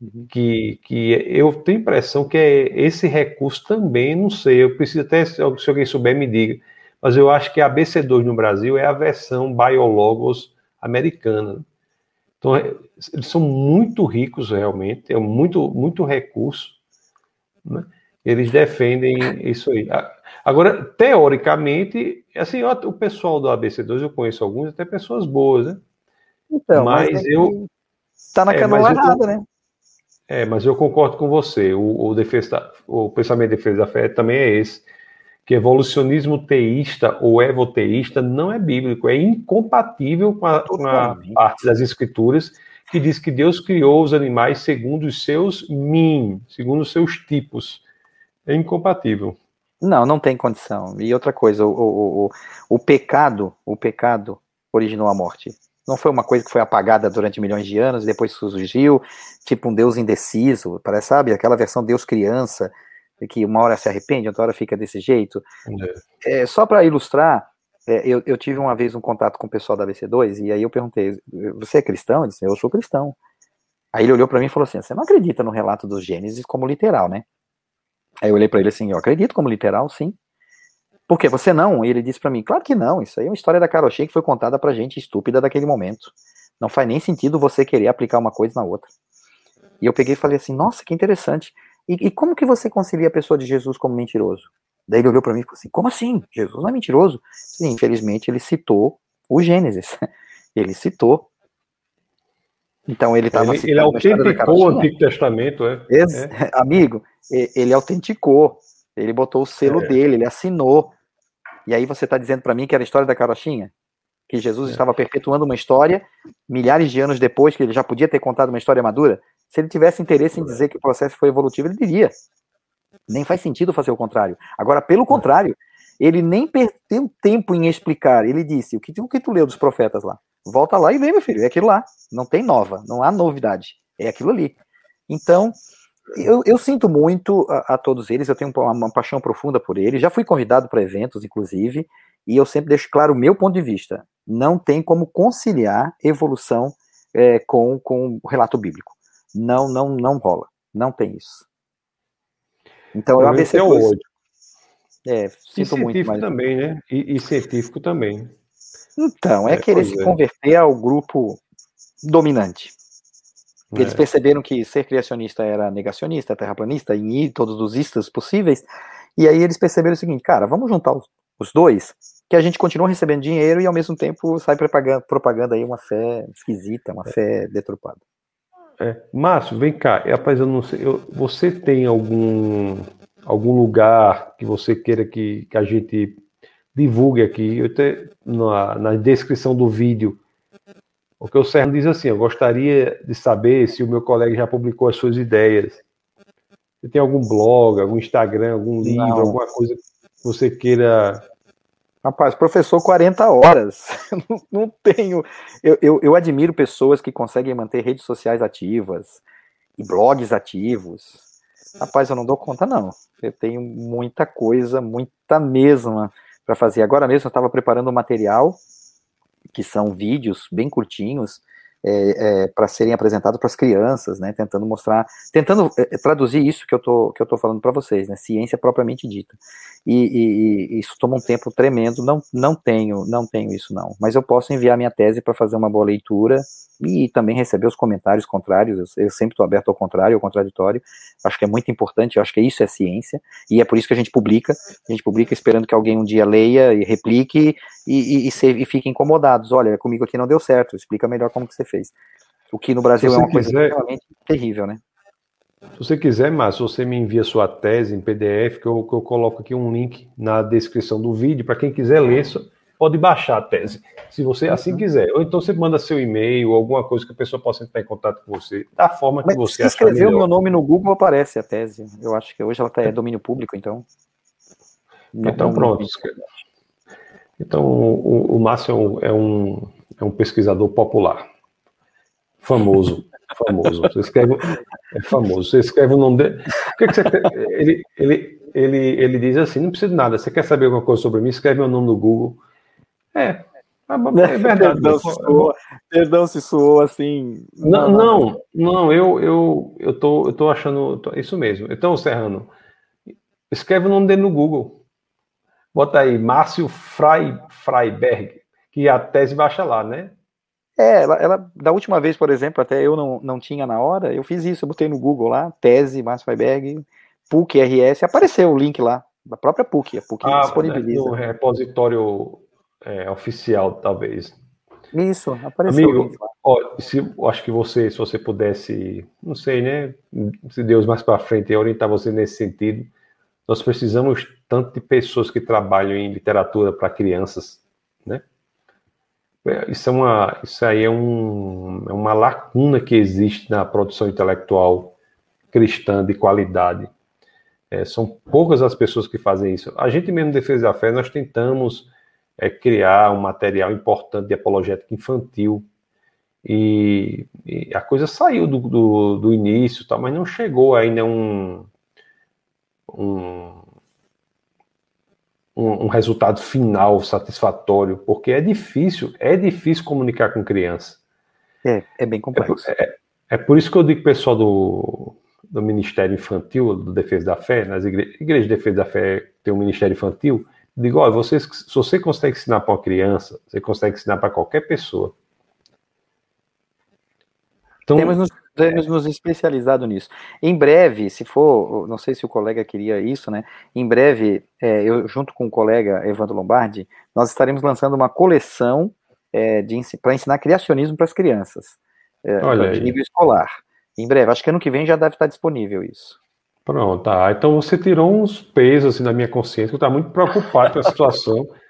uhum. que, que eu tenho a impressão que é esse recurso também, não sei, eu preciso até, se alguém souber, me diga, mas eu acho que a BC2 no Brasil é a versão Biologos americana. Então, é, eles são muito ricos realmente, é muito, muito recurso. Né? Eles defendem isso aí. Agora, teoricamente, assim, o pessoal do ABC2, eu conheço alguns, até pessoas boas, né? Então, mas, mas eu. Tá na é, canoa errada, né? É, mas eu concordo com você. O, o, defesa, o pensamento de defesa da fé também é esse que evolucionismo teísta ou evoteísta não é bíblico, é incompatível com a, com a parte das escrituras que diz que Deus criou os animais segundo os seus min, segundo os seus tipos. É incompatível. Não, não tem condição. E outra coisa, o, o, o, o pecado, o pecado originou a morte. Não foi uma coisa que foi apagada durante milhões de anos e depois surgiu, tipo um Deus indeciso, parece, sabe? Aquela versão Deus criança, que uma hora se arrepende, outra hora fica desse jeito. É. É, só para ilustrar, é, eu, eu, tive uma vez um contato com o pessoal da ABC2 e aí eu perguntei: Você é cristão? Ele disse: Eu sou cristão. Aí ele olhou para mim e falou assim: Você não acredita no relato dos Gênesis como literal, né? Aí eu olhei para ele assim: Eu acredito como literal, sim. Por quê? Você não? E ele disse para mim: Claro que não. Isso aí é uma história da Carochinha que foi contada pra gente estúpida daquele momento. Não faz nem sentido você querer aplicar uma coisa na outra. E eu peguei e falei assim: Nossa, que interessante. E, e, como que você concilia a pessoa de Jesus como mentiroso? Daí ele olhou para mim e falou assim: como assim? Jesus não é mentiroso? Sim, infelizmente ele citou o Gênesis. [LAUGHS] Ele citou. Então ele estava Ele, ele autenticou o Antigo Testamento, é. é. [LAUGHS] Amigo, ele autenticou. Ele botou o selo é. dele, ele assinou. E aí você está dizendo para mim que era a história da carochinha? Que Jesus é. estava perpetuando uma história milhares de anos depois, que ele já podia ter contado uma história madura? Se ele tivesse interesse em dizer que o processo foi evolutivo, ele diria. Nem faz sentido fazer o contrário. Agora, pelo contrário, ele nem perdeu tempo em explicar. Ele disse: o que, o que tu leu dos profetas lá? Volta lá e lê, meu filho. É aquilo lá. Não tem nova, não há novidade. É aquilo ali. Então, eu, eu sinto muito a, a, todos eles. Eu tenho uma, uma paixão profunda por eles. Já fui convidado para eventos, inclusive, e eu sempre deixo claro o meu ponto de vista. Não tem como conciliar evolução é, com, com o relato bíblico. Não, não, não rola. Não tem isso. Então eu ABC é hoje. É, sinto e muito mais. também, né? E, e, científico também. Então, é, é querer se é. converter ao grupo dominante. É. Eles perceberam que ser criacionista era negacionista, terraplanista, e todos os istas possíveis. E aí eles perceberam o seguinte, cara, vamos juntar os, os dois, que a gente continua recebendo dinheiro e ao mesmo tempo sai propaganda, propaganda aí uma fé esquisita, uma é. fé deturpada. É. Márcio, vem cá. Rapaz, eu não sei. Eu, você tem algum, algum lugar que você queira que, que a gente divulgue aqui? Eu te, na, na descrição do vídeo. Porque o Serrano diz assim: Eu gostaria de saber se o meu colega já publicou as suas ideias. Você tem algum blog, algum Instagram, algum livro, não. alguma coisa que você queira Rapaz, professor 40 horas. [LAUGHS] não, não tenho. Eu, eu, eu, admiro pessoas que conseguem manter redes sociais ativas e blogs ativos. Rapaz, eu não dou conta, não. Eu tenho muita coisa, muita mesma para fazer. Agora mesmo eu estava preparando um material, que são vídeos bem curtinhos, é, é, para serem apresentados para as crianças, né, tentando mostrar, tentando é, traduzir isso que eu tô que eu tô falando para vocês, né, ciência propriamente dita. E, e, e, isso toma um tempo tremendo. Não não tenho não tenho isso não, mas eu posso enviar minha tese para fazer uma boa leitura e também receber os comentários contrários. Eu, eu sempre estou aberto ao contrário, ao contraditório. Acho que é muito importante. Eu acho que isso é ciência e é por isso que a gente publica. A gente publica esperando que alguém um dia leia e replique e, e, e, se, e fique incomodados. Olha, comigo aqui não deu certo. Explica melhor como que você fez. O que no Brasil é uma quiser, coisa realmente terrível, né? Se você quiser, Márcio, você me envia sua tese em PDF, que eu, que eu coloco aqui um link na descrição do vídeo, para quem quiser ler, pode baixar a tese, se você assim uhum. quiser. Ou então você manda seu e-mail, alguma coisa que a pessoa possa entrar em contato com você, da forma que Mas você achar melhor. Se escrever o meu nome no Google, aparece a tese. Eu acho que hoje ela tá, é domínio público, então... Então, pronto. Então, o, o Márcio é um, é um pesquisador popular, famoso. famoso. Você escreve, é famoso. Você escreve o nome dele. O que, que você ele, ele, ele, ele diz assim: não precisa de nada. Você quer saber alguma coisa sobre mim? Escreve meu nome no Google. É, é, é [LAUGHS] verdade. Perdão se, soou, perdão se soou assim. Não, não, não, eu, eu, eu, tô, eu tô achando isso mesmo. Então, Serrano, escreve o nome dele no Google. Bota aí, Márcio Freiberg, que a tese baixa lá, né? É, ela, ela, da última vez, por exemplo, até eu não, não tinha na hora, eu fiz isso, eu botei no Google lá, tese, Márcio Freiberg, PUC RS, apareceu o link lá, da própria PUC, a PUC ah, disponibiliza. No repositório é, oficial, talvez. Isso, apareceu. Amigo, ó, se, acho que você, se você pudesse, não sei, né? Se Deus mais para frente orientar você nesse sentido, nós precisamos tanto de pessoas que trabalham em literatura para crianças? É, isso, é uma, isso aí é, um, é uma lacuna que existe na produção intelectual cristã de qualidade. É, são poucas as pessoas que fazem isso. A gente mesmo, Defesa da Fé, nós tentamos é, criar um material importante de apologética infantil. E, e a coisa saiu do, do, do início, tá, mas não chegou ainda um, um, um, resultado final satisfatório, porque é difícil, é difícil comunicar com criança. É, é bem complexo. É, é, é por isso que eu digo pessoal do, do Ministério Infantil, do Defesa da Fé, nas igre igrejas de Defesa da Fé tem um Ministério Infantil, digo, olha, vocês, se você consegue ensinar para uma criança, você consegue ensinar para qualquer pessoa. Então, nos, temos nos especializado nisso. Em breve, se for, não sei se o colega queria isso, né? Em breve, é, eu junto com o colega Evandro Lombardi, nós estaremos lançando uma coleção é, para ensinar criacionismo para as crianças, é, de nível escolar. Em breve, acho que ano que vem já deve estar disponível isso. Pronto, tá. Então você tirou uns pesos assim, da minha consciência, eu estava muito preocupado com a situação. [LAUGHS]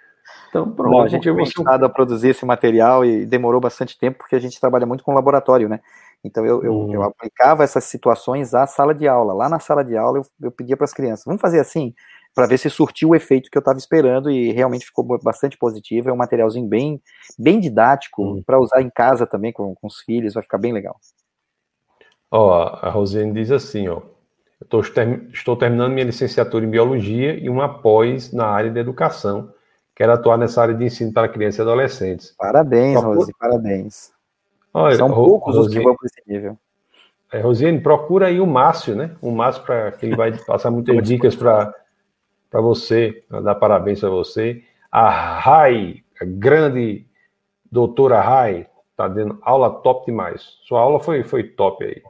Então, pronto. Bom, a gente começou a produzir esse material e demorou bastante tempo, porque a gente trabalha muito com laboratório, né? Então eu, eu, eu, hum. aplicava essas situações à sala de aula. Lá na sala de aula eu, eu pedia para as crianças, vamos fazer assim, para ver se surtiu o efeito que eu estava esperando e realmente ficou bastante positivo. É um materialzinho bem, bem didático hum. para usar em casa também com, com os filhos, vai ficar bem legal. Ó, a Rosiane diz assim, ó, estou, estou terminando minha licenciatura em biologia e uma pós na área de educação. Quero atuar nessa área de ensino para crianças e adolescentes. Parabéns, Rose, parabéns. Olha, São poucos Rosiane, os que vão para esse nível. É, Rosiane, procura aí o Márcio, né? O Márcio, para que ele vai passar muitas dicas para você, dar parabéns para você. A Rai, a grande doutora Rai, tá dando aula top demais. Sua aula foi, foi top aí.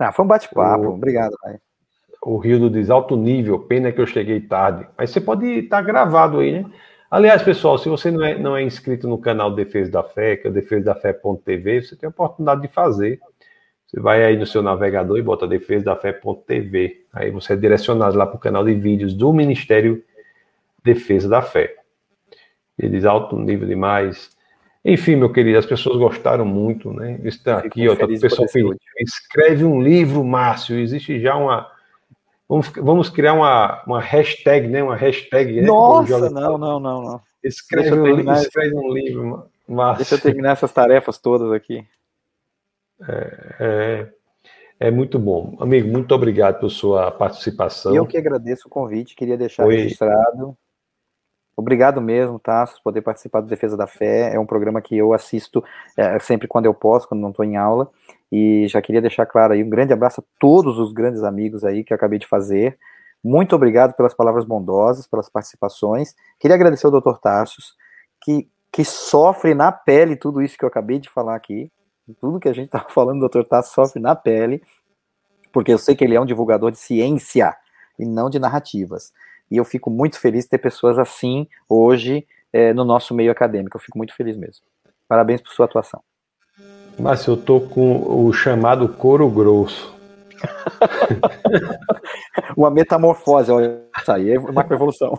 Ah, foi um bate-papo. Obrigado, Rai. O Rio do diz alto nível, pena que eu cheguei tarde. Mas você pode estar tá gravado aí, né? Aliás, pessoal, se você não é, não é inscrito no canal Defesa da Fé, que é defesadafé.tv, você tem a oportunidade de fazer. Você vai aí no seu navegador e bota defesadafé.tv. Aí você é direcionado lá para o canal de vídeos do Ministério Defesa da Fé. Eles alto nível demais. Enfim, meu querido, as pessoas gostaram muito, né? Está aqui, ó, tá o pessoal pedindo. Escreve um livro, Márcio. Existe já uma Vamos, vamos criar uma, uma hashtag, né? Uma hashtag. Né? Nossa, não, não, não, não. Escreve, um, escreve um livro. Mas... Deixa eu terminar essas tarefas todas aqui. É, é, é, muito bom. Amigo, muito obrigado pela sua participação. Eu que agradeço o convite, queria deixar Foi... registrado. Obrigado mesmo, Tassos, poder participar do Defesa da Fé. É um programa que eu assisto é, sempre quando eu posso, quando não estou em aula. E já queria deixar claro aí um grande abraço a todos os grandes amigos aí que eu acabei de fazer. Muito obrigado pelas palavras bondosas, pelas participações. Queria agradecer ao Dr. Tassos, que, que sofre na pele tudo isso que eu acabei de falar aqui. Tudo que a gente estava [LAUGHS] falando, o Dr. Tassos sofre na pele, porque eu sei que ele é um divulgador de ciência e não de narrativas. E eu fico muito feliz de ter pessoas assim hoje é, no nosso meio acadêmico. Eu fico muito feliz mesmo. Parabéns por sua atuação. Mas eu tô com o chamado couro grosso. [LAUGHS] uma metamorfose, olha, isso aí é uma evolução.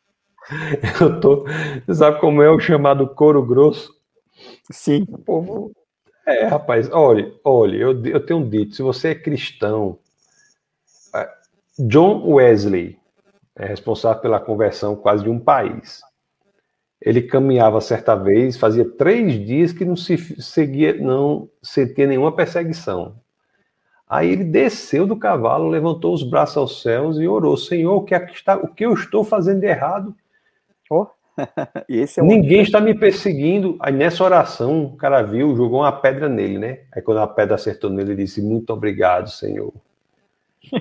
[LAUGHS] eu tô. Você sabe como é o chamado couro grosso? Sim. O povo. É, rapaz, olha, olha, eu, eu tenho dito, se você é cristão, é, John Wesley é responsável pela conversão quase de um país ele caminhava certa vez, fazia três dias que não se seguia, não sentia nenhuma perseguição. Aí ele desceu do cavalo, levantou os braços aos céus e orou: Senhor, o que, é está, o que eu estou fazendo de errado? Oh. [LAUGHS] é Ninguém está me perseguindo. Aí nessa oração, o cara viu, jogou uma pedra nele, né? Aí quando a pedra acertou nele, ele disse: Muito obrigado, Senhor,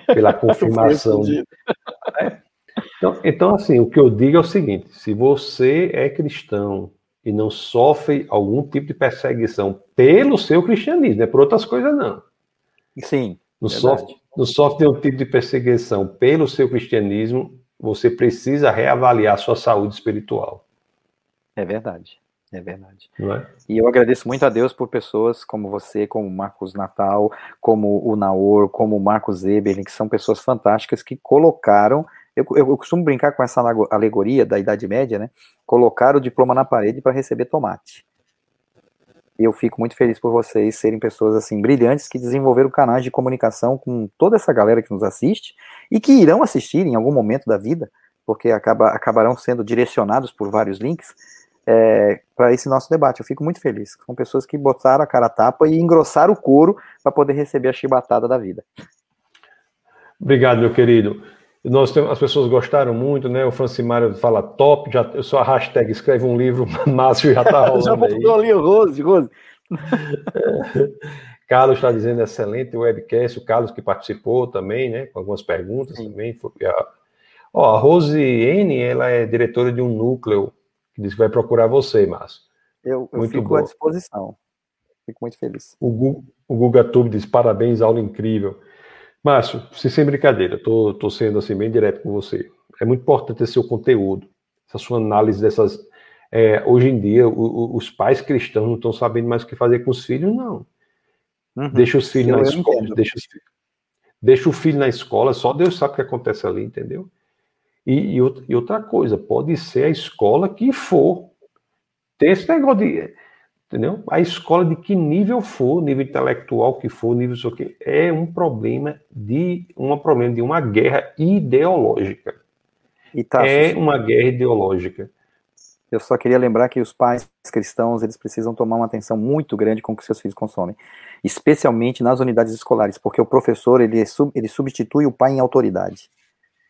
pela [LAUGHS] confirmação. é. Então, então, assim, o que eu digo é o seguinte: se você é cristão e não sofre algum tipo de perseguição pelo seu cristianismo, é por outras coisas, não. Sim. Não sofre, não sofre nenhum tipo de perseguição pelo seu cristianismo, você precisa reavaliar sua saúde espiritual. É verdade. É verdade. É? E eu agradeço muito a Deus por pessoas como você, como o Marcos Natal, como o Naor, como o Marcos Eberlin, que são pessoas fantásticas que colocaram Eu, eu, eu, costumo brincar com essa alegoria da Idade Média, né? Colocar o diploma na parede para receber tomate. E eu fico muito feliz por vocês serem pessoas assim brilhantes que desenvolveram canais de comunicação com toda essa galera que nos assiste e que irão assistir em algum momento da vida, porque acaba, acabarão sendo direcionados por vários links é, para esse nosso debate. Eu fico muito feliz. São pessoas que botaram a cara a tapa e engrossaram o couro para poder receber a chibatada da vida. Obrigado, meu querido. Nós temos, as pessoas gostaram muito, né? O Francimário fala top, já, eu sou a hashtag, escreve um livro, [LAUGHS] Márcio já [LAUGHS] está rolando já botou ali o Rose, Rose. [LAUGHS] Carlos está dizendo excelente webcast, o Carlos que participou também, né? Com algumas perguntas Sim. também. Foi, a, ó, a Rose N, ela é diretora de um núcleo que diz que vai procurar você, Márcio. Eu, eu muito fico bom. à disposição. Fico muito feliz. O, Gu, o Guga Tube diz parabéns, aula incrível. Márcio, sem brincadeira, tô, tô sendo assim bem direto com você. É muito importante esse seu conteúdo, essa sua análise dessas. É, hoje em dia, o, o, os pais cristãos não estão sabendo mais o que fazer com os filhos, não. Uhum. Deixa os filhos eu na escola, deixa, os, deixa o filho na escola, só Deus sabe o que acontece ali, entendeu? E, e, outra coisa, pode ser a escola que for. Tem esse negócio de entendeu? A escola de que nível for, nível intelectual que for, nível isso aqui, é um problema de um problema de uma guerra ideológica. Tá é uma guerra ideológica. Eu só queria lembrar que os pais cristãos eles precisam tomar uma atenção muito grande com o que seus filhos consomem, especialmente nas unidades escolares, porque o professor ele, é ele substitui o pai em autoridade.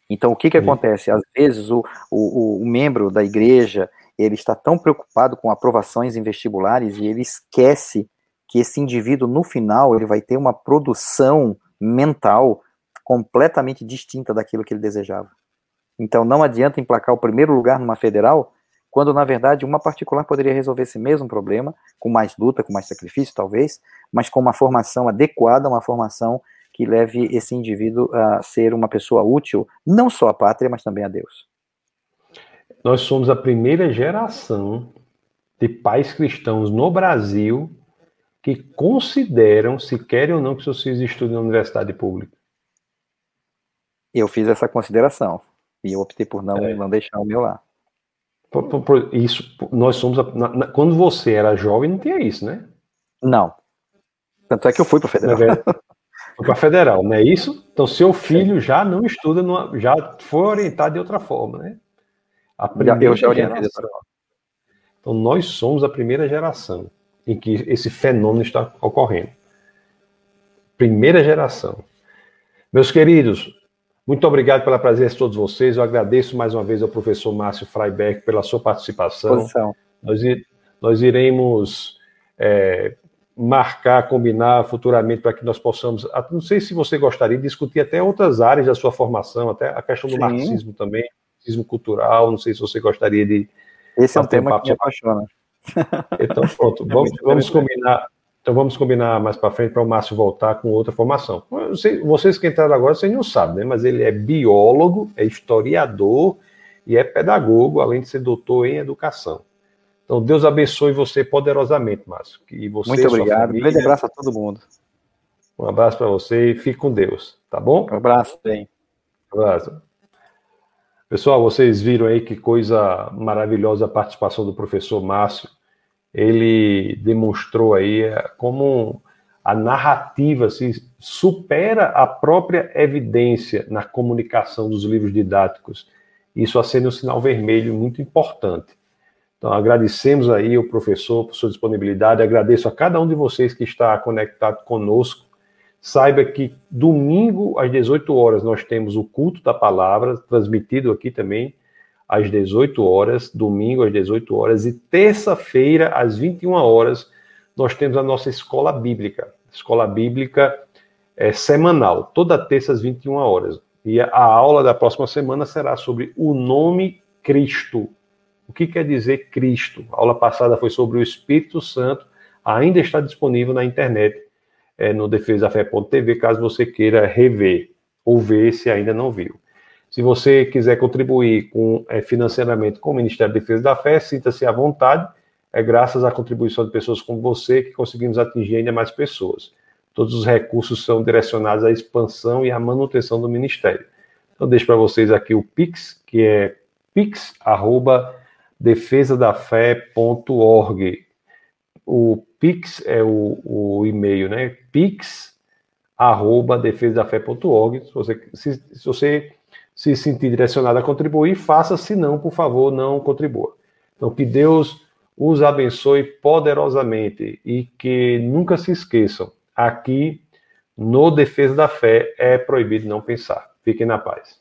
Então o que que acontece? Às vezes o, o, o membro da igreja ele está tão preocupado com aprovações em vestibulares e ele esquece que esse indivíduo, no final, ele vai ter uma produção mental completamente distinta daquilo que ele desejava. Então, não adianta emplacar o primeiro lugar numa federal, quando, na verdade, uma particular poderia resolver esse mesmo problema, com mais luta, com mais sacrifício, talvez, mas com uma formação adequada, uma formação que leve esse indivíduo a ser uma pessoa útil, não só à pátria, mas também a Deus nós somos a primeira geração de pais cristãos no Brasil que consideram se querem ou não que seus filhos estudem na universidade pública. Eu fiz essa consideração e eu optei por não, é. não deixar o meu lá. Isso, nós somos a, na, na, quando você era jovem não tinha isso, né? Não. Tanto é que eu fui para federal. Foi para federal, não é isso? Então seu filho já não estuda, já foi orientado de outra forma, né? A primeira eu já orientei Então, nós somos a primeira geração em que esse fenômeno está ocorrendo. Primeira geração. Meus queridos, muito obrigado pela presença de todos vocês. Eu agradeço mais uma vez ao professor Márcio Freiberg pela sua participação. Nós, nós iremos é, marcar, combinar futuramente para que nós possamos. Não sei se você gostaria de discutir até outras áreas da sua formação, até a questão do Sim. marxismo também marxismo cultural. Não sei se você gostaria de. Esse é um tema que me apaixona. Então, pronto, [LAUGHS] vamos, vamos combinar. Então vamos combinar mais para frente para o Márcio voltar com outra formação. Sei, vocês que entraram agora, vocês não sabem, né? Mas ele é biólogo, é historiador e é pedagogo, além de ser doutor em educação. Então Deus abençoe você poderosamente, Márcio. Que você, Muito obrigado. Família, um grande abraço a todo mundo. Um abraço para você e fique com Deus, tá bom? Um abraço, bem. Um abraço. Pessoal, vocês viram aí que coisa maravilhosa a participação do professor Márcio. Ele demonstrou aí é, como a narrativa se supera a própria evidência na comunicação dos livros didáticos. Isso acende um sinal vermelho muito importante. Então, agradecemos aí ao professor por sua disponibilidade, agradeço a cada um de vocês que está conectado conosco Saiba que domingo às 18 horas nós temos o culto da palavra, transmitido aqui também às 18 horas, domingo às 18 horas, e terça-feira às 21 horas nós temos a nossa escola bíblica. Escola bíblica é, semanal, toda terça às 21 horas. E a aula da próxima semana será sobre o nome Cristo. O que quer dizer Cristo? A aula passada foi sobre o Espírito Santo, ainda está disponível na internet é, no defesafé.tv, caso você queira rever ou ver se ainda não viu. Se você quiser contribuir com é, financeiramente com o Ministério da Defesa da Fé, sinta-se à vontade. É graças à contribuição de pessoas como você que conseguimos atingir ainda mais pessoas. Todos os recursos são direcionados à expansão e à manutenção do ministério. Então, deixo para vocês aqui o Pix, que é pix.defesadafé.org. O Pix é o, o e-mail, né? pix.defesadafé.org. Se você, se, se você se sentir direcionado a contribuir, faça, se não, por favor, não contribua. Então, que Deus os abençoe poderosamente e que nunca se esqueçam, aqui no Defesa da Fé é proibido não pensar. Fiquem na paz.